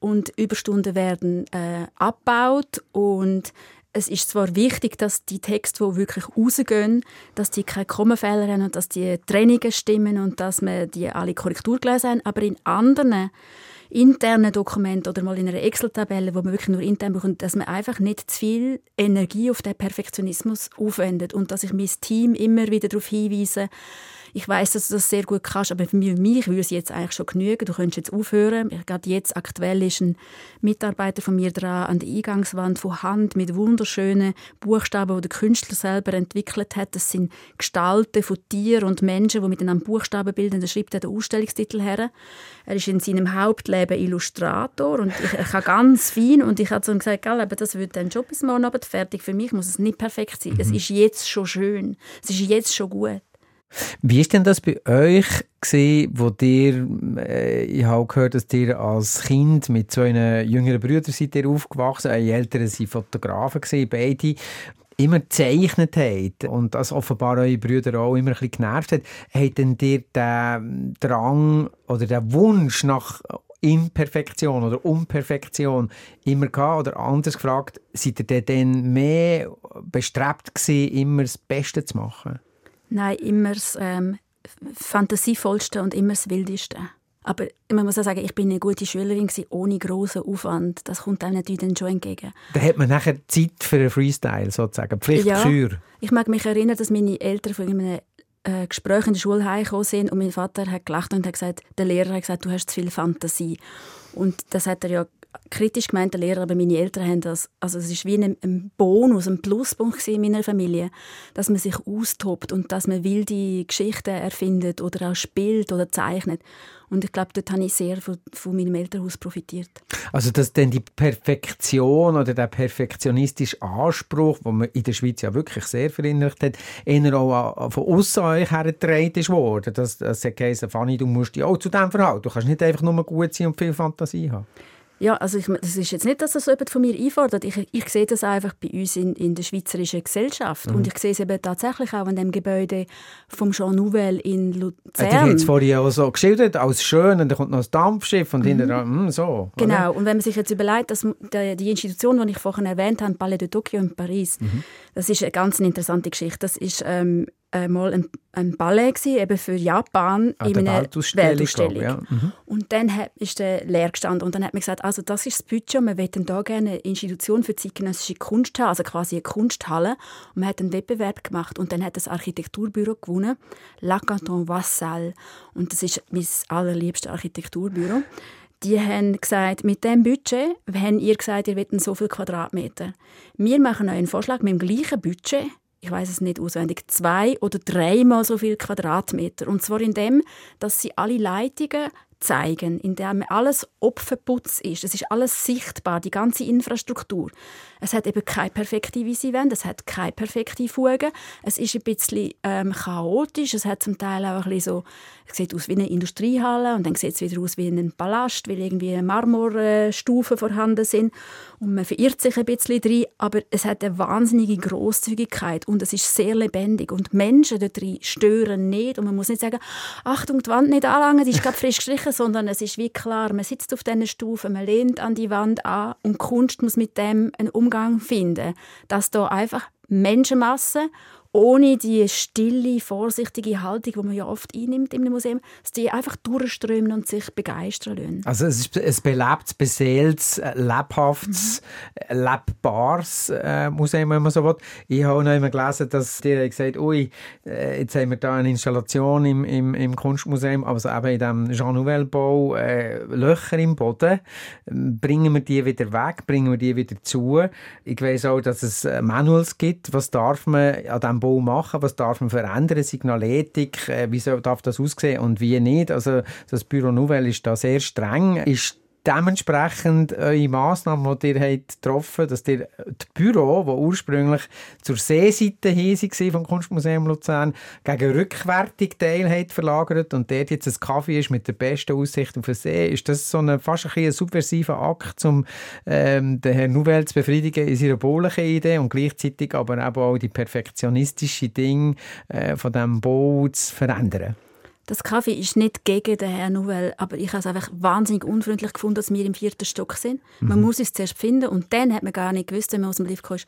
und Überstunden werden äh, abgebaut und es ist zwar wichtig, dass die Texte, die wirklich rausgehen, dass die keine Kommenfehler haben und dass die Trennungen stimmen und dass man die alle Korrektur gelesen haben, aber in anderen internen Dokumenten oder mal in einer Excel-Tabelle, wo man wirklich nur intern bekommt, dass man einfach nicht zu viel Energie auf den Perfektionismus aufwendet. Und dass ich mein Team immer wieder darauf hinweise, ich weiß, dass du das sehr gut kannst, aber für mich würde es jetzt eigentlich schon genügen. Du könntest jetzt aufhören. Gerade jetzt aktuell ist ein Mitarbeiter von mir dran an der Eingangswand von Hand mit wunderschönen Buchstaben, die der Künstler selber entwickelt hat. Das sind Gestalten von Tieren und Menschen, die miteinander Buchstaben bilden. Da schreibt er den Ausstellungstitel her. Er ist in seinem Hauptleben Illustrator und ich, ich habe ganz fein und ich habe so gesagt, aber das wird dein Job bis morgen Abend fertig. Für mich muss es nicht perfekt sein. Mhm. Es ist jetzt schon schön. Es ist jetzt schon gut. Wie ist denn das bei euch gesehen, wo ihr, äh, ich habe gehört, dass ihr als Kind mit einem jüngeren Brüdern seid ihr aufgewachsen, eure Eltern sind Fotografen gewesen, beide immer gezeichnet habt und das offenbar eure Brüder auch immer ein bisschen genervt hat, hat denn dir den Drang oder den Wunsch nach Imperfektion oder Unperfektion immer gehabt? Oder anders gefragt, seid ihr denn mehr bestrebt gewesen, immer das Beste zu machen? Nein, immer das ähm, Fantasievollste und immer das Wildeste. Aber man muss auch sagen, ich bin eine gute Schülerin gewesen, ohne großen Aufwand. Das kommt einem natürlich dann schon entgegen. Da hat man nachher Zeit für einen Freestyle sozusagen, Pflichtkür. Ja, ich mag mich erinnern, dass meine Eltern von einem äh, Gespräch in der Schule heimgekommen sind und mein Vater hat gelacht und hat gesagt, der Lehrer hat gesagt, du hast zu viel Fantasie. Und das hat er ja kritisch gemeint, der Lehrer, aber meine Eltern haben das, also es ist wie ein, ein Bonus, ein Pluspunkt in meiner Familie, dass man sich austobt und dass man wilde Geschichten erfindet oder auch spielt oder zeichnet. Und ich glaube, dort habe ich sehr von, von meinem Elternhaus profitiert. Also dass denn die Perfektion oder der perfektionistische Anspruch, den man in der Schweiz ja wirklich sehr verinnerlicht hat, eher auch von außen euch hergetragen ist worden. Dass sie gesagt Fanny, du musst dich auch zu dem verhalten. Du kannst nicht einfach nur gut sein und viel Fantasie haben. Ja, also ich, das ist jetzt nicht, dass das jemand von mir einfordert. Ich, ich sehe das einfach bei uns in, in der schweizerischen Gesellschaft. Mhm. Und ich sehe es eben tatsächlich auch in dem Gebäude vom Jean Nouvel in Luzern. Ja, die hat es vorhin auch so geschildert, als schön, und dann kommt noch ein Dampfschiff und mhm. hinterher, mm, so. Genau, oder? und wenn man sich jetzt überlegt, dass die, die Institution, die ich vorhin erwähnt habe, Palais de Tokyo in Paris, mhm. das ist eine ganz interessante Geschichte. Das ist ähm, mal ein, ein Ballet gewesen, eben für Japan ah, in einer Weltausstellung. Weltausstellung. Ja. Mhm. Und dann hat, ist der leer gestanden und dann hat man gesagt, also das ist das Budget, wir wollen da gerne eine Institution für zeitgenössische Kunst haben, also quasi eine Kunsthalle. Und man hat einen Wettbewerb gemacht und dann hat das Architekturbüro gewonnen, La Canton Vassal. Und das ist mein allerliebstes Architekturbüro die haben gesagt, mit dem Budget haben ihr gesagt, ihr wollt so viel Quadratmeter. Wir machen euch einen Vorschlag mit dem gleichen Budget ich weiß es nicht auswendig, zwei oder dreimal so viel Quadratmeter. Und zwar in dem, dass sie alle Leitungen zeigen, in dem alles Opferputz ist. Es ist alles sichtbar, die ganze Infrastruktur. Es hat eben keine perfekte Visiwand, es hat keine perfekte Fuge. Es ist ein bisschen ähm, chaotisch, es hat zum Teil auch ein so, es sieht aus wie eine Industriehalle und dann sieht es wieder aus wie ein Palast, weil irgendwie Marmorstufen vorhanden sind. Und man verirrt sich ein bisschen drin, aber es hat eine wahnsinnige Großzügigkeit und es ist sehr lebendig. Und Menschen dort drin stören nicht und man muss nicht sagen, Achtung, die Wand nicht anlangen, die ist gerade frisch gestrichen, sondern es ist wie klar, man sitzt auf diesen Stufen, man lehnt an die Wand an und Kunst muss mit dem einen Umgang finden, dass da einfach Menschenmassen ohne die stille, vorsichtige Haltung, die man ja oft einnimmt im Museum, dass die einfach durchströmen und sich begeistern lassen. Also es ist ein belebtes, beseeltes, lebhaftes, mhm. lebbares äh, Museum, wenn man so will. Ich habe noch einmal gelesen, dass die gesagt ui, äh, jetzt haben wir da eine Installation im, im, im Kunstmuseum, also eben in diesem Jean Nouvel-Bau, äh, Löcher im Boden. Bringen wir die wieder weg, bringen wir die wieder zu. Ich weiß auch, dass es äh, Manuals gibt, was darf man an diesem Bau machen, was darf man verändern, Signalethik, äh, wie darf das aussehen und wie nicht. Also das Büro Nouvelle ist da sehr streng. Ist dementsprechend eure Massnahmen, die ihr habt getroffen dass ihr das Büro, das ursprünglich zur Seeseite hin war vom Kunstmuseum Luzern, gegen rückwärtig Teil hat verlagert und dort jetzt ein Kaffee ist mit der besten Aussicht auf den See. Ist das so eine, fast ein, ein subversiver Akt, um ähm, den Herrn Nouvelle zu befriedigen in seiner baulichen Idee und gleichzeitig aber eben auch die perfektionistische Dinge äh, von diesem Bau zu verändern? Das Kaffee ist nicht gegen den Herrn Nouvel, aber ich habe es einfach wahnsinnig unfreundlich gefunden, dass wir im vierten Stock sind. Mhm. Man muss es zuerst finden und dann hat man gar nicht gewusst, wenn man aus dem Lift kam,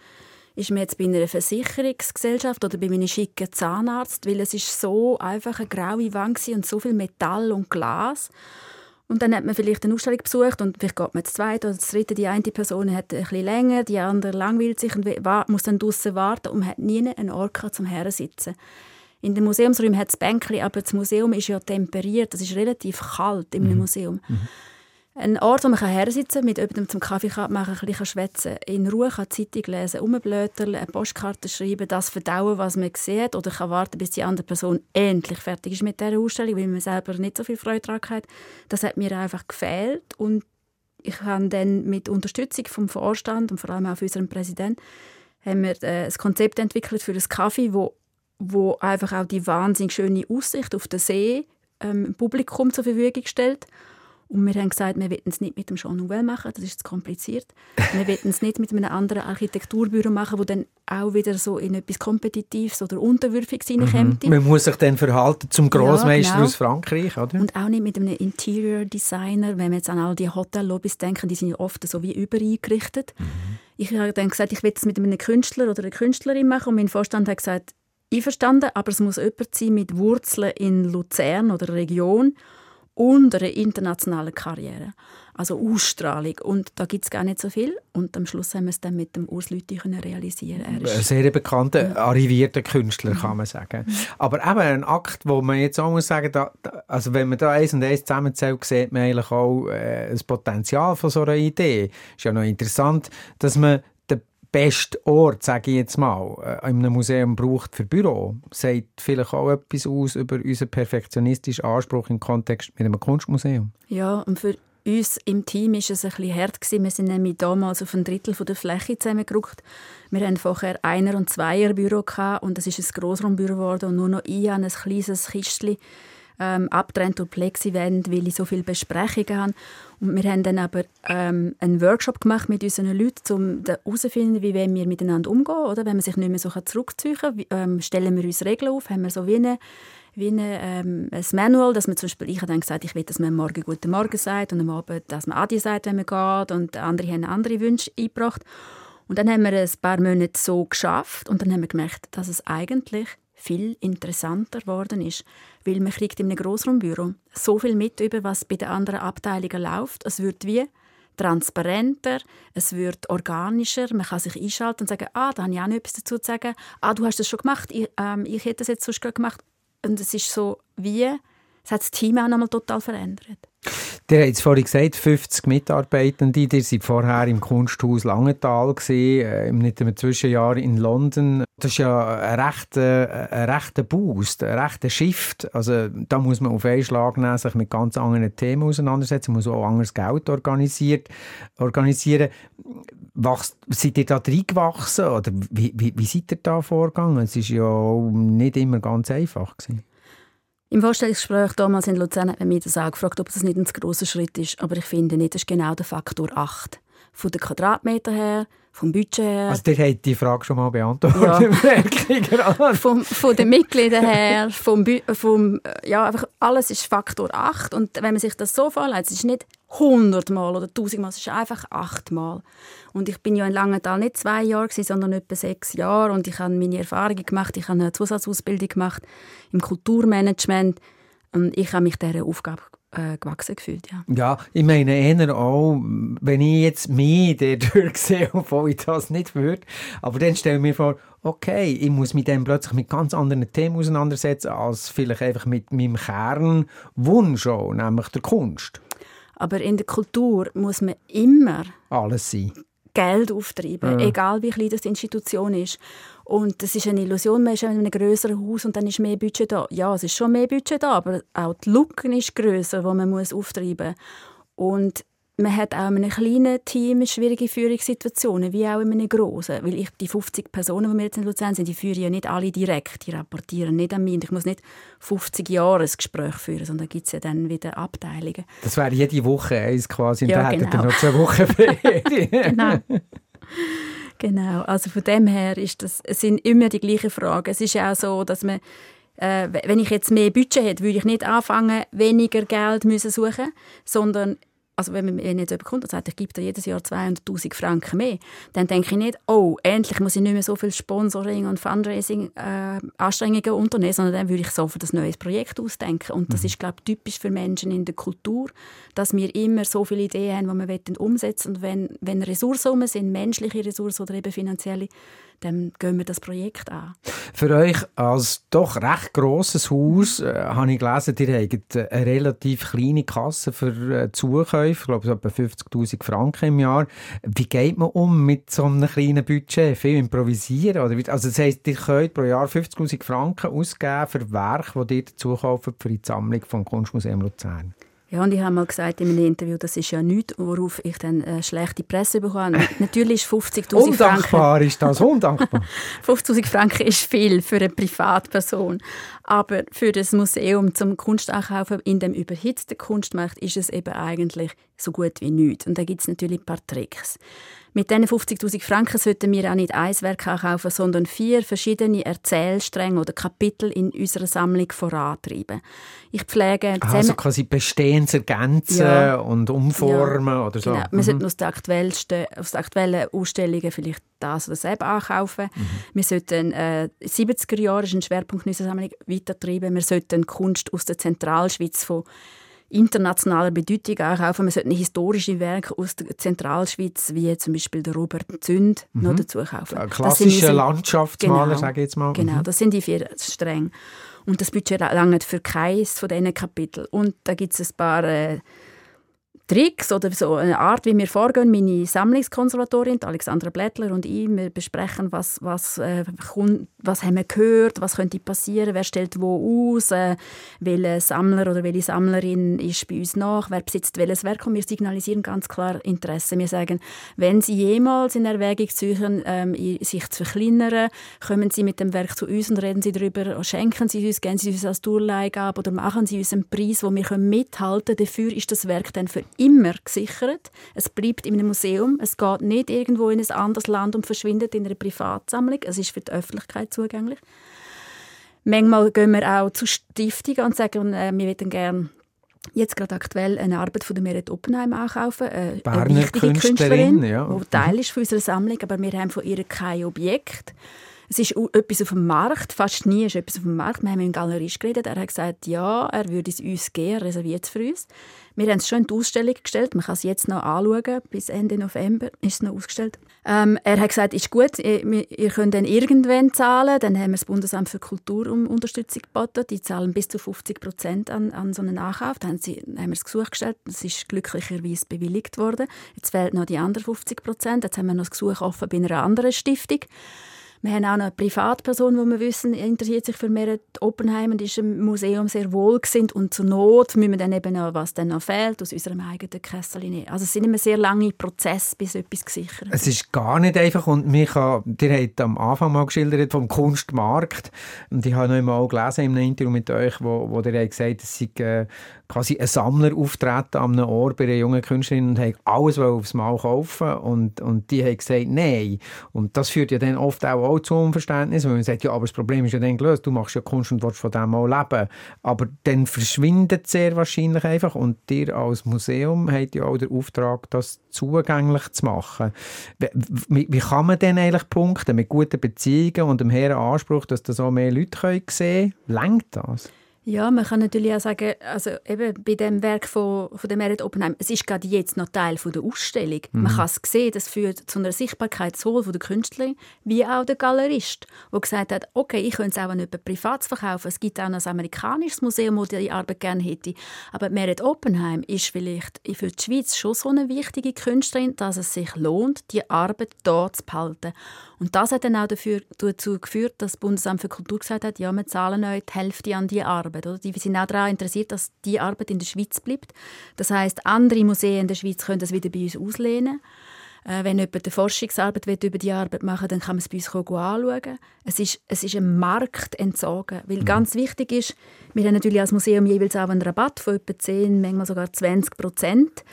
ist man jetzt bei einer Versicherungsgesellschaft oder bei einem schicken Zahnarzt, weil es ist so einfach eine graue Wand und so viel Metall und Glas. Und dann hat man vielleicht eine Ausstellung besucht und vielleicht geht man zu zweit oder zu dritte. Die eine Person hat ein bisschen länger, die andere langweilt sich und muss dann draußen warten und hat nie einen Ort zum Hersitzen. In den Museumsräumen hat es Bänkchen, aber das Museum ist ja temperiert. Das ist relativ kalt im mhm. Museum. Mhm. Ein Ort, wo man hersitzen kann, mit jemandem zum Kaffee machen, ein bisschen schwätzen, in Ruhe kann Zeitung lesen, umblättern, eine Postkarte schreiben, das verdauen, was man sieht, oder kann warten, bis die andere Person endlich fertig ist mit dieser Ausstellung, weil man selber nicht so viel Freude daran hat. Das hat mir einfach gefehlt und ich habe dann mit Unterstützung vom Vorstand und vor allem auch von unserem Präsidenten haben wir äh, ein Konzept entwickelt für das Kaffee, wo, wo einfach auch die wahnsinnig schöne Aussicht auf den See ähm, Publikum zur Verfügung stellt und wir haben gesagt, wir wollen es nicht mit dem Jean Nouvel machen, das ist zu kompliziert. wir wollen es nicht mit einem anderen Architekturbüro machen, wo dann auch wieder so in etwas Kompetitives oder Unterwürfiges hineinkommt. Mhm. Man muss sich dann verhalten zum Großmeister ja, genau. aus Frankreich, oder? Und auch nicht mit einem Interior Designer, wenn wir jetzt an all die Hotellobbys denken, die sind ja oft so wie übereingerichtet. Mhm. Ich habe dann gesagt, ich will es mit einem Künstler oder einer Künstlerin machen und mein Vorstand hat gesagt, einverstanden, aber es muss jemand sein mit Wurzeln in Luzern oder Region und eine internationale Karriere. Also Ausstrahlung. Und da gibt es gar nicht so viel. Und am Schluss haben wir es dann mit dem Urs Lüthi realisieren Ein sehr bekannter, ja. arrivierter Künstler, kann man sagen. Aber eben ein Akt, wo man jetzt auch muss sagen, da, also wenn man da eins und eins zusammenzählt, sieht man eigentlich auch äh, das Potenzial von so einer Idee. Ist ja noch interessant, dass man beste Ort, sage ich jetzt mal, äh, in einem Museum braucht für Büro, sagt vielleicht auch etwas aus über unseren perfektionistischen Anspruch im Kontext mit einem Kunstmuseum. Ja, und für uns im Team war es ein bisschen hart. Wir sind nämlich damals auf ein Drittel der Fläche zusammengerückt. Wir hatten vorher Einer- und Zweierbüro und es ist ein Grossraumbüro geworden und nur noch ich ein kleines Kistchen ähm, abtrennt durch Plexiwände, weil ich so viele Besprechungen habe. Und wir haben dann aber ähm, einen Workshop gemacht mit unseren Leuten, um herauszufinden, wie wir miteinander umgehen. Oder? Wenn man sich nicht mehr so zurückziehen kann, ähm, stellen wir uns Regeln auf, haben wir so wie eine wie eine, ähm, ein Manual, dass man zum Beispiel, ich habe dann gesagt, ich will, dass man am Morgen «Guten Morgen» sagt und am Abend, dass man «Adi» sagt, wenn man geht und andere haben andere Wünsche eingebracht. Und dann haben wir ein paar Monate so geschafft und dann haben wir gemerkt, dass es eigentlich viel interessanter geworden ist, weil man kriegt in einem Grossraumbüro so viel mit über, was bei den anderen Abteilungen läuft. Es wird wie transparenter, es wird organischer, man kann sich einschalten und sagen, ah, da habe ich auch noch etwas dazu zu sagen, ah, du hast das schon gemacht, ich, ähm, ich hätte das jetzt sonst gemacht. Und es ist so wie, es hat das Team auch nochmal total verändert. Der hat jetzt vorhin gesagt, 50 Mitarbeitende, die sind vorher im Kunsthaus Langenthal gesehen, äh, nicht einem Zwischenjahr in London. Das ist ja ein rechter, ein rechter Boost, ein rechter Shift. Also da muss man auf einen Schlag nehmen, sich mit ganz anderen Themen auseinandersetzen, man muss auch anderes Geld organisiert, organisieren. Wachst, seid ihr da reingewachsen oder wie, wie, wie seid ihr da vorgegangen? Es war ja nicht immer ganz einfach. Gewesen. Im Vorstellungsgespräch damals in Luzern hat man mich das auch gefragt, ob das nicht ein grosser Schritt ist. Aber ich finde nicht, das ist genau der Faktor 8. Von den Quadratmetern her, vom Budget her. Also der hat die Frage schon mal beantwortet. Ja. vom, von den Mitgliedern her, vom, vom, ja, einfach alles ist Faktor 8. Und wenn man sich das so vorstellt, es ist nicht 100 Mal oder 1000 Mal, es ist einfach 8 Mal. Und ich bin ja in Langenthal nicht zwei Jahre, sondern etwa sechs Jahre. Und ich habe meine Erfahrungen gemacht, ich habe eine Zusatzausbildung gemacht im Kulturmanagement. Und ich habe mich dieser Aufgabe äh, gewachsen gefühlt, ja. Ja, ich meine eher auch, wenn ich jetzt mich dort sehe, obwohl ich das nicht würde, aber dann stelle ich mir vor, okay, ich muss mich dann plötzlich mit ganz anderen Themen auseinandersetzen, als vielleicht einfach mit meinem Kernwunsch auch, nämlich der Kunst. Aber in der Kultur muss man immer alles sein. Geld auftreiben, ja. egal wie klein das Institution ist. Und das ist eine Illusion, man ist in einem größeren Haus und dann ist mehr Budget da. Ja, es ist schon mehr Budget da, aber auch die Lücken ist größer, die man muss auftreiben muss. Und man hat auch in einem kleinen Team schwierige Führungssituationen, wie auch in einem grossen. Weil ich, die 50 Personen, die wir jetzt in Luzern sind, die führen ja nicht alle direkt, die rapportieren nicht an mich. Ich muss nicht 50 Jahre ein Gespräch führen, sondern da gibt es ja dann wieder Abteilungen. Das wäre jede Woche eins quasi und ja, dann genau. hättet ihr noch zwei Wochen Ferien. genau. Genau, also von dem her ist das, sind immer die gleichen Fragen. Es ist ja auch so, dass man äh, wenn ich jetzt mehr Budget hätte, würde ich nicht anfangen, weniger Geld müssen suchen, sondern also wenn, wenn jetzt jemand kommt und sagt, ich gebe dir jedes Jahr 200'000 Franken mehr, dann denke ich nicht, oh, endlich muss ich nicht mehr so viel Sponsoring und Fundraising-Anstrengungen äh, unternehmen, sondern dann würde ich sofort ein neues Projekt ausdenken. Und das mhm. ist, glaube ich, typisch für Menschen in der Kultur, dass wir immer so viele Ideen haben, die wir umsetzen wollen. Und wenn, wenn Ressourcen sind, menschliche Ressourcen oder eben finanzielle, dann gehen wir das Projekt an. Für euch als doch recht grosses Haus äh, habe ich gelesen, ihr habt eine relativ kleine Kasse für äh, Zukäufe, ich glaube, etwa 50'000 Franken im Jahr. Wie geht man um mit so einem kleinen Budget? Viel improvisieren? Oder? Also das heisst, ihr könnt pro Jahr 50'000 Franken ausgeben für Werke, die ihr dazu kauft für die Sammlung vom Kunstmuseum Luzern? Ja, und ich habe mal gesagt in einem Interview, das ist ja nichts, worauf ich dann äh, schlechte Presse bekomme. Natürlich ist 50'000 Franken... Undankbar ist das, undankbar. 50'000 Franken ist viel für eine Privatperson. Aber für das Museum zum Kunstankaufen in dem überhitzten Kunstmarkt ist es eben eigentlich so gut wie nichts. Und da gibt es natürlich ein paar Tricks. Mit diesen 50'000 Franken sollten wir auch nicht ein Werk kaufen, sondern vier verschiedene Erzählstränge oder Kapitel in unserer Sammlung vorantreiben. Ich pflege... Also quasi Bestehendes ergänzen ja. und umformen ja. oder so. Genau. Wir mhm. sollten aus den, aktuellsten, aus den aktuellen Ausstellungen vielleicht das oder das ankaufen. Mhm. Wir sollten äh, 70er Jahre ist ein Schwerpunkt in unserer Sammlung weitertreiben. Wir sollten Kunst aus der Zentralschweiz von internationaler Bedeutung auch. Man sollte historische Werke aus der Zentralschweiz, wie zum Beispiel der Robert Zünd, mhm. noch dazu kaufen. Klassische Landschaftsmaler, genau, sage ich jetzt mal. Genau, mhm. das sind die vier Stränge. Und das Budget langt für keines von diesen Kapiteln. Und da gibt es ein paar äh, Tricks oder so eine Art, wie wir vorgehen. Meine Sammlungskonservatorin, Alexandra Blättler und ich, wir besprechen, was, was, äh, was haben wir gehört, was könnte passieren, wer stellt wo aus, äh, welcher Sammler oder welche Sammlerin ist bei uns nach, wer besitzt welches Werk und wir signalisieren ganz klar Interesse. Wir sagen, wenn Sie jemals in Erwägung ziehen, ähm, sich zu verkleinern, kommen Sie mit dem Werk zu uns und reden Sie darüber, schenken Sie uns, geben Sie uns als Durchleihgabe oder machen Sie uns einen Preis, wo wir mithalten können. Dafür ist das Werk dann für immer gesichert. Es bleibt in einem Museum. Es geht nicht irgendwo in ein anderes Land und verschwindet in einer Privatsammlung. Es ist für die Öffentlichkeit zugänglich. Manchmal gehen wir auch zu Stiftungen und sagen, äh, wir würden gerne jetzt gerade aktuell eine Arbeit von der Meret Oppenheim ankaufen. Äh, eine wichtige Künstlerin, ja. die Teil ist von unserer Sammlung, aber wir haben von ihr kein Objekt. Es ist etwas auf dem Markt, fast nie ist etwas auf dem Markt. Wir haben mit dem Galerist geredet, er hat gesagt, ja, er würde es uns geben, reserviert es für uns. Wir haben es schon in die Ausstellung gestellt, man kann es jetzt noch anschauen, bis Ende November ist es noch ausgestellt. Ähm, er hat gesagt, ist gut, ihr, ihr könnt dann irgendwann zahlen, dann haben wir das Bundesamt für Kultur um Unterstützung geboten, die zahlen bis zu 50 Prozent an, an so einen Nachkauf. Dann haben, sie, haben wir das Gesuch gestellt, das ist glücklicherweise bewilligt worden. Jetzt fehlt noch die anderen 50 Prozent, jetzt haben wir noch das Gesuch offen bei einer anderen Stiftung. Wir haben auch eine Privatperson, die wir wissen, interessiert sich für Merit Oppenheim und ist im Museum sehr wohlgesinnt und zur Not müssen wir dann eben auch, was dann noch fehlt, aus unserem eigenen Kessel nehmen. Also es sind immer sehr lange Prozesse, bis etwas gesichert Es ist gar nicht einfach. Und mich ihr habt am Anfang mal geschildert vom Kunstmarkt. Und ich habe noch einmal gelesen in einem Interview mit euch, wo, wo ihr gesagt habt, es sei äh, quasi ein Sammler auftreten an einem Ort bei einer jungen Künstlerin und hat alles aufs Mal kaufen und, und die haben gesagt, nein. Und das führt ja dann oft auch, auch zu Unverständnis, weil man sagt, ja, aber das Problem ist ja dann gelöst, du machst ja Kunst und willst von dem auch leben. Aber dann verschwindet sehr wahrscheinlich einfach und dir als Museum habt ja auch den Auftrag, das zugänglich zu machen. Wie, wie kann man denn eigentlich punkten? Mit guten Beziehungen und dem hehren Anspruch, dass das auch mehr Leute sehen können? Längt das? Ja, man kann natürlich auch sagen, also eben bei dem Werk von, von der Merit Oppenheim, es ist gerade jetzt noch Teil von der Ausstellung. Mhm. Man kann es sehen, das führt zu einer Sichtbarkeit sowohl von der Künstlerin wie auch der Galerist, der gesagt hat, okay, ich könnte es auch nicht privat verkaufen. Es gibt auch ein amerikanisches Museum, das die Arbeit gerne hätte. Aber Merit Oppenheim ist vielleicht für die Schweiz schon so eine wichtige Künstlerin, dass es sich lohnt, die Arbeit dort zu behalten. Und das hat dann auch dafür, dazu geführt, dass das Bundesamt für Kultur gesagt hat, ja, wir zahlen euch die Hälfte an die Arbeit. Oder? Die sind auch daran interessiert, dass die Arbeit in der Schweiz bleibt. Das heißt, andere Museen in der Schweiz können das wieder bei uns auslehnen. Äh, wenn jemand eine Forschungsarbeit will, über die Arbeit machen will, dann kann man es bei uns anschauen. Es ist, es ist ein Markt entzogen. Weil mhm. ganz wichtig ist, wir haben natürlich als Museum jeweils auch einen Rabatt von etwa 10, manchmal sogar 20 Prozent.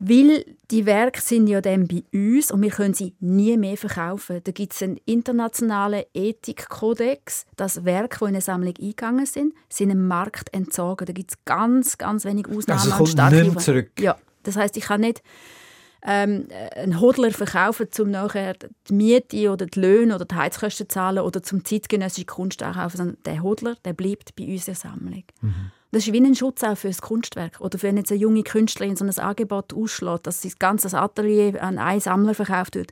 Weil die Werke sind ja dann bei uns und wir können sie nie mehr verkaufen. Da gibt es einen internationalen Ethikkodex, dass Werke, die in eine Sammlung eingegangen sind, sind dem Markt entzogen. Da gibt es ganz, ganz wenig Ausnahmen. Also kommt nicht mehr zurück? Ja, das heißt, ich kann nicht ähm, einen Hodler verkaufen, um nachher die Miete oder die Löhne oder die Heizkosten zu zahlen oder zum zeitgenössischen Kunst zu kaufen, sondern der Hodler, der bleibt bei uns in der Sammlung. Mhm. Das ist wie ein Schutz auch für das Kunstwerk. Oder wenn jetzt eine junge Künstlerin so ein Angebot ausschlägt, dass sie das ganze Atelier an einen Sammler verkauft wird,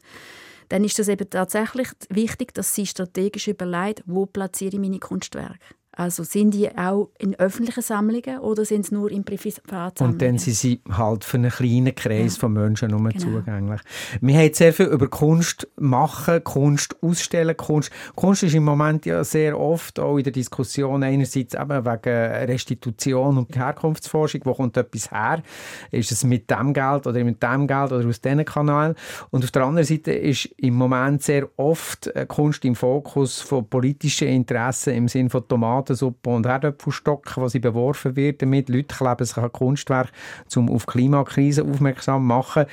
dann ist es eben tatsächlich wichtig, dass sie strategisch überlegt, wo platziere ich meine Kunstwerke. Also sind die auch in öffentlichen Sammlungen oder sind sie nur in Privatsammlungen? Und dann sind sie halt für einen kleinen Kreis ja. von Menschen nur genau. zugänglich. Wir haben sehr viel über Kunst machen, Kunst ausstellen, Kunst. Kunst ist im Moment ja sehr oft auch in der Diskussion einerseits eben wegen Restitution und Herkunftsforschung, wo kommt etwas her? Ist es mit dem Geld oder mit dem Geld oder aus diesen Kanälen? Und auf der anderen Seite ist im Moment sehr oft Kunst im Fokus von politischen Interessen im Sinne von Tomaten Tomatensuppe und Herdöpfelstock, was sie beworfen wird damit. Leute kleben sich an Kunstwerk, um auf die Klimakrise aufmerksam zu machen.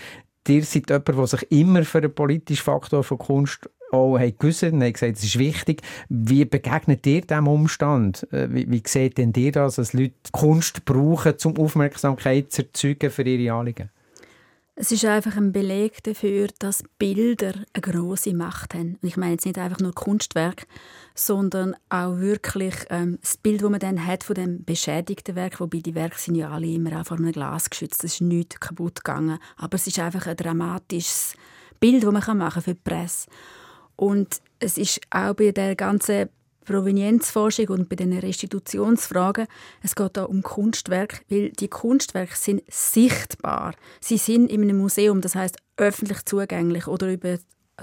Ihr seid jemand, der sich immer für den politischen Faktor von Kunst auch gewusst und haben gesagt, es ist wichtig. Wie begegnet ihr diesem Umstand? Äh, wie, wie seht denn ihr das, dass Leute Kunst brauchen, um Aufmerksamkeit zu erzeugen für ihre Anliegen? Es ist einfach ein Beleg dafür, dass Bilder eine große Macht haben. Und ich meine jetzt nicht einfach nur Kunstwerk, sondern auch wirklich ähm, das Bild, das man dann hat von dem beschädigten Werk, wobei die Werke sind ja alle immer auch vor einem Glas geschützt, es ist nichts kaputt gegangen, aber es ist einfach ein dramatisches Bild, das man machen kann für die Presse. Und es ist auch bei der ganzen Provenienzforschung und bei den Restitutionsfragen. Es geht da um Kunstwerke, weil die Kunstwerke sind sichtbar. Sie sind in einem Museum, das heißt öffentlich zugänglich oder über eine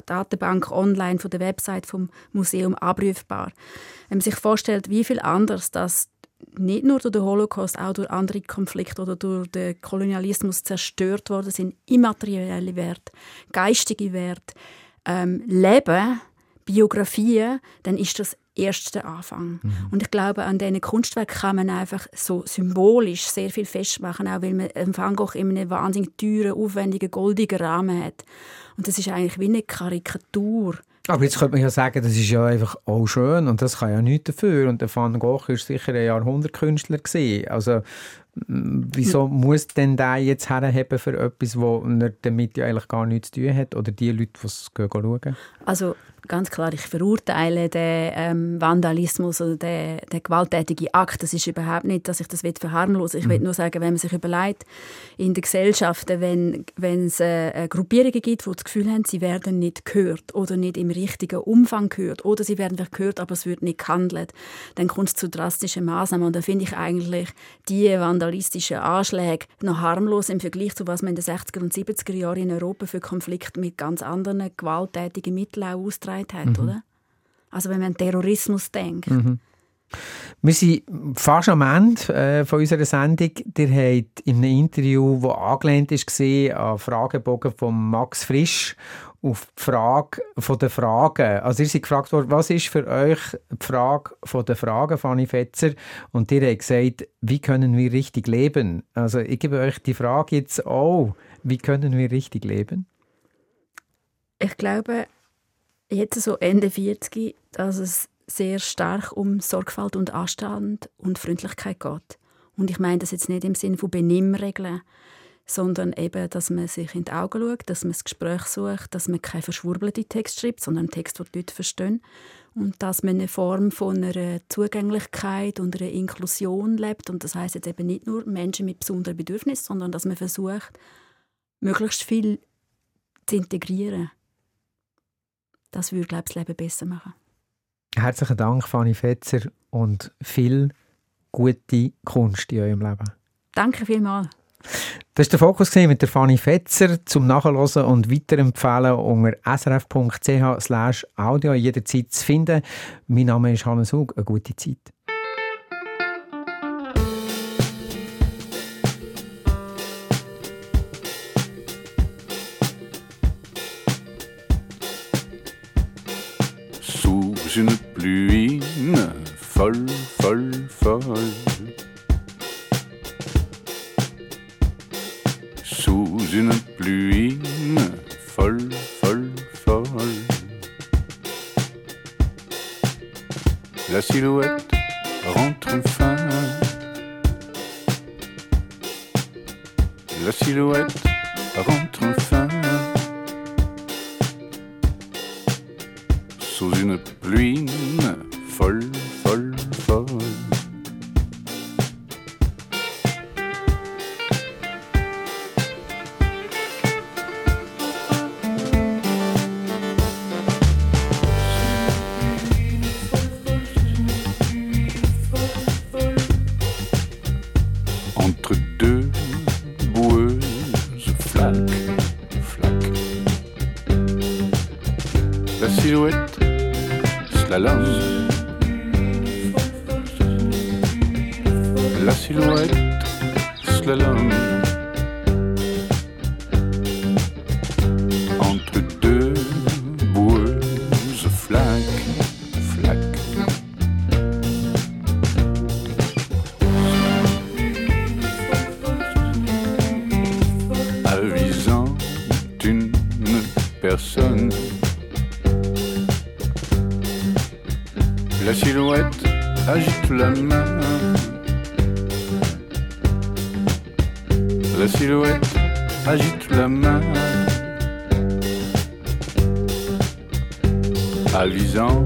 Datenbank online von der Website vom Museum abrufbar. Wenn man sich vorstellt, wie viel anders das nicht nur durch den Holocaust, auch durch andere Konflikte oder durch den Kolonialismus zerstört worden sind, immaterielle Werte, geistige Werte, ähm, Leben, Biografien, dann ist das erst der Anfang. Mhm. Und ich glaube, an diesen Kunstwerken kann man einfach so symbolisch sehr viel festmachen, auch weil man Van Gogh in einem wahnsinnig teuren, aufwendigen, goldigen Rahmen hat. Und das ist eigentlich wie eine Karikatur. Aber jetzt könnte man ja sagen, das ist ja einfach auch schön und das kann ja nichts dafür. Und der Van Gogh war sicher ein Jahrhundertkünstler. Gewesen. Also wieso muss denn der jetzt herheben für etwas, wo er damit ja eigentlich gar nichts zu tun hat? Oder die Leute, die es schauen? Also ganz klar, ich verurteile den ähm, Vandalismus oder den, den gewalttätigen Akt. Das ist überhaupt nicht, dass ich das verharmlosen will. Ich mhm. will nur sagen, wenn man sich überlegt, in den Gesellschaften, wenn, wenn es äh, Gruppierungen gibt, die das Gefühl haben, sie werden nicht gehört oder nicht im richtigen Umfang gehört oder sie werden gehört, aber es wird nicht gehandelt, dann kommt es zu drastischen Maßnahmen. Und da finde ich eigentlich die vandalistischen Anschläge noch harmlos im Vergleich zu was man in den 60er und 70er Jahren in Europa für Konflikte mit ganz anderen gewalttätigen Mitteln austragen gesagt hat, mhm. oder? Also wenn man an Terrorismus denkt. Mhm. Wir sind fast am Ende äh, von unserer Sendung. Ihr habt in einem Interview, das angelehnt war an Fragebogen von Max Frisch, auf die Frage von der Fragen. Also ihr seid gefragt worden, was ist für euch die Frage von der Fragen, Fanny Fetzer? Und ihr habt gesagt, wie können wir richtig leben? Also ich gebe euch die Frage jetzt auch, wie können wir richtig leben? Ich glaube, jetzt so Ende 40, dass es sehr stark um Sorgfalt und Anstand und Freundlichkeit geht. Und ich meine das jetzt nicht im Sinne von Benimmregeln, sondern eben, dass man sich in die Augen schaut, dass man das Gespräch sucht, dass man keinen verschwurbelten Text schreibt, sondern einen Text, den die Leute verstehen. Und dass man eine Form von einer Zugänglichkeit und einer Inklusion lebt. Und das heißt jetzt eben nicht nur Menschen mit besonderen Bedürfnissen, sondern dass man versucht, möglichst viel zu integrieren. Das würde, glaube ich, das Leben besser machen. Herzlichen Dank, Fanny Fetzer, und viel gute Kunst in eurem Leben. Danke vielmals. Das war der Fokus mit der Fanny Fetzer zum Nachhören und Weiterempfehlen unter srf.ch audio jederzeit zu finden. Mein Name ist Hannes Hug. Eine gute Zeit. la silhouette agite la main. Allisant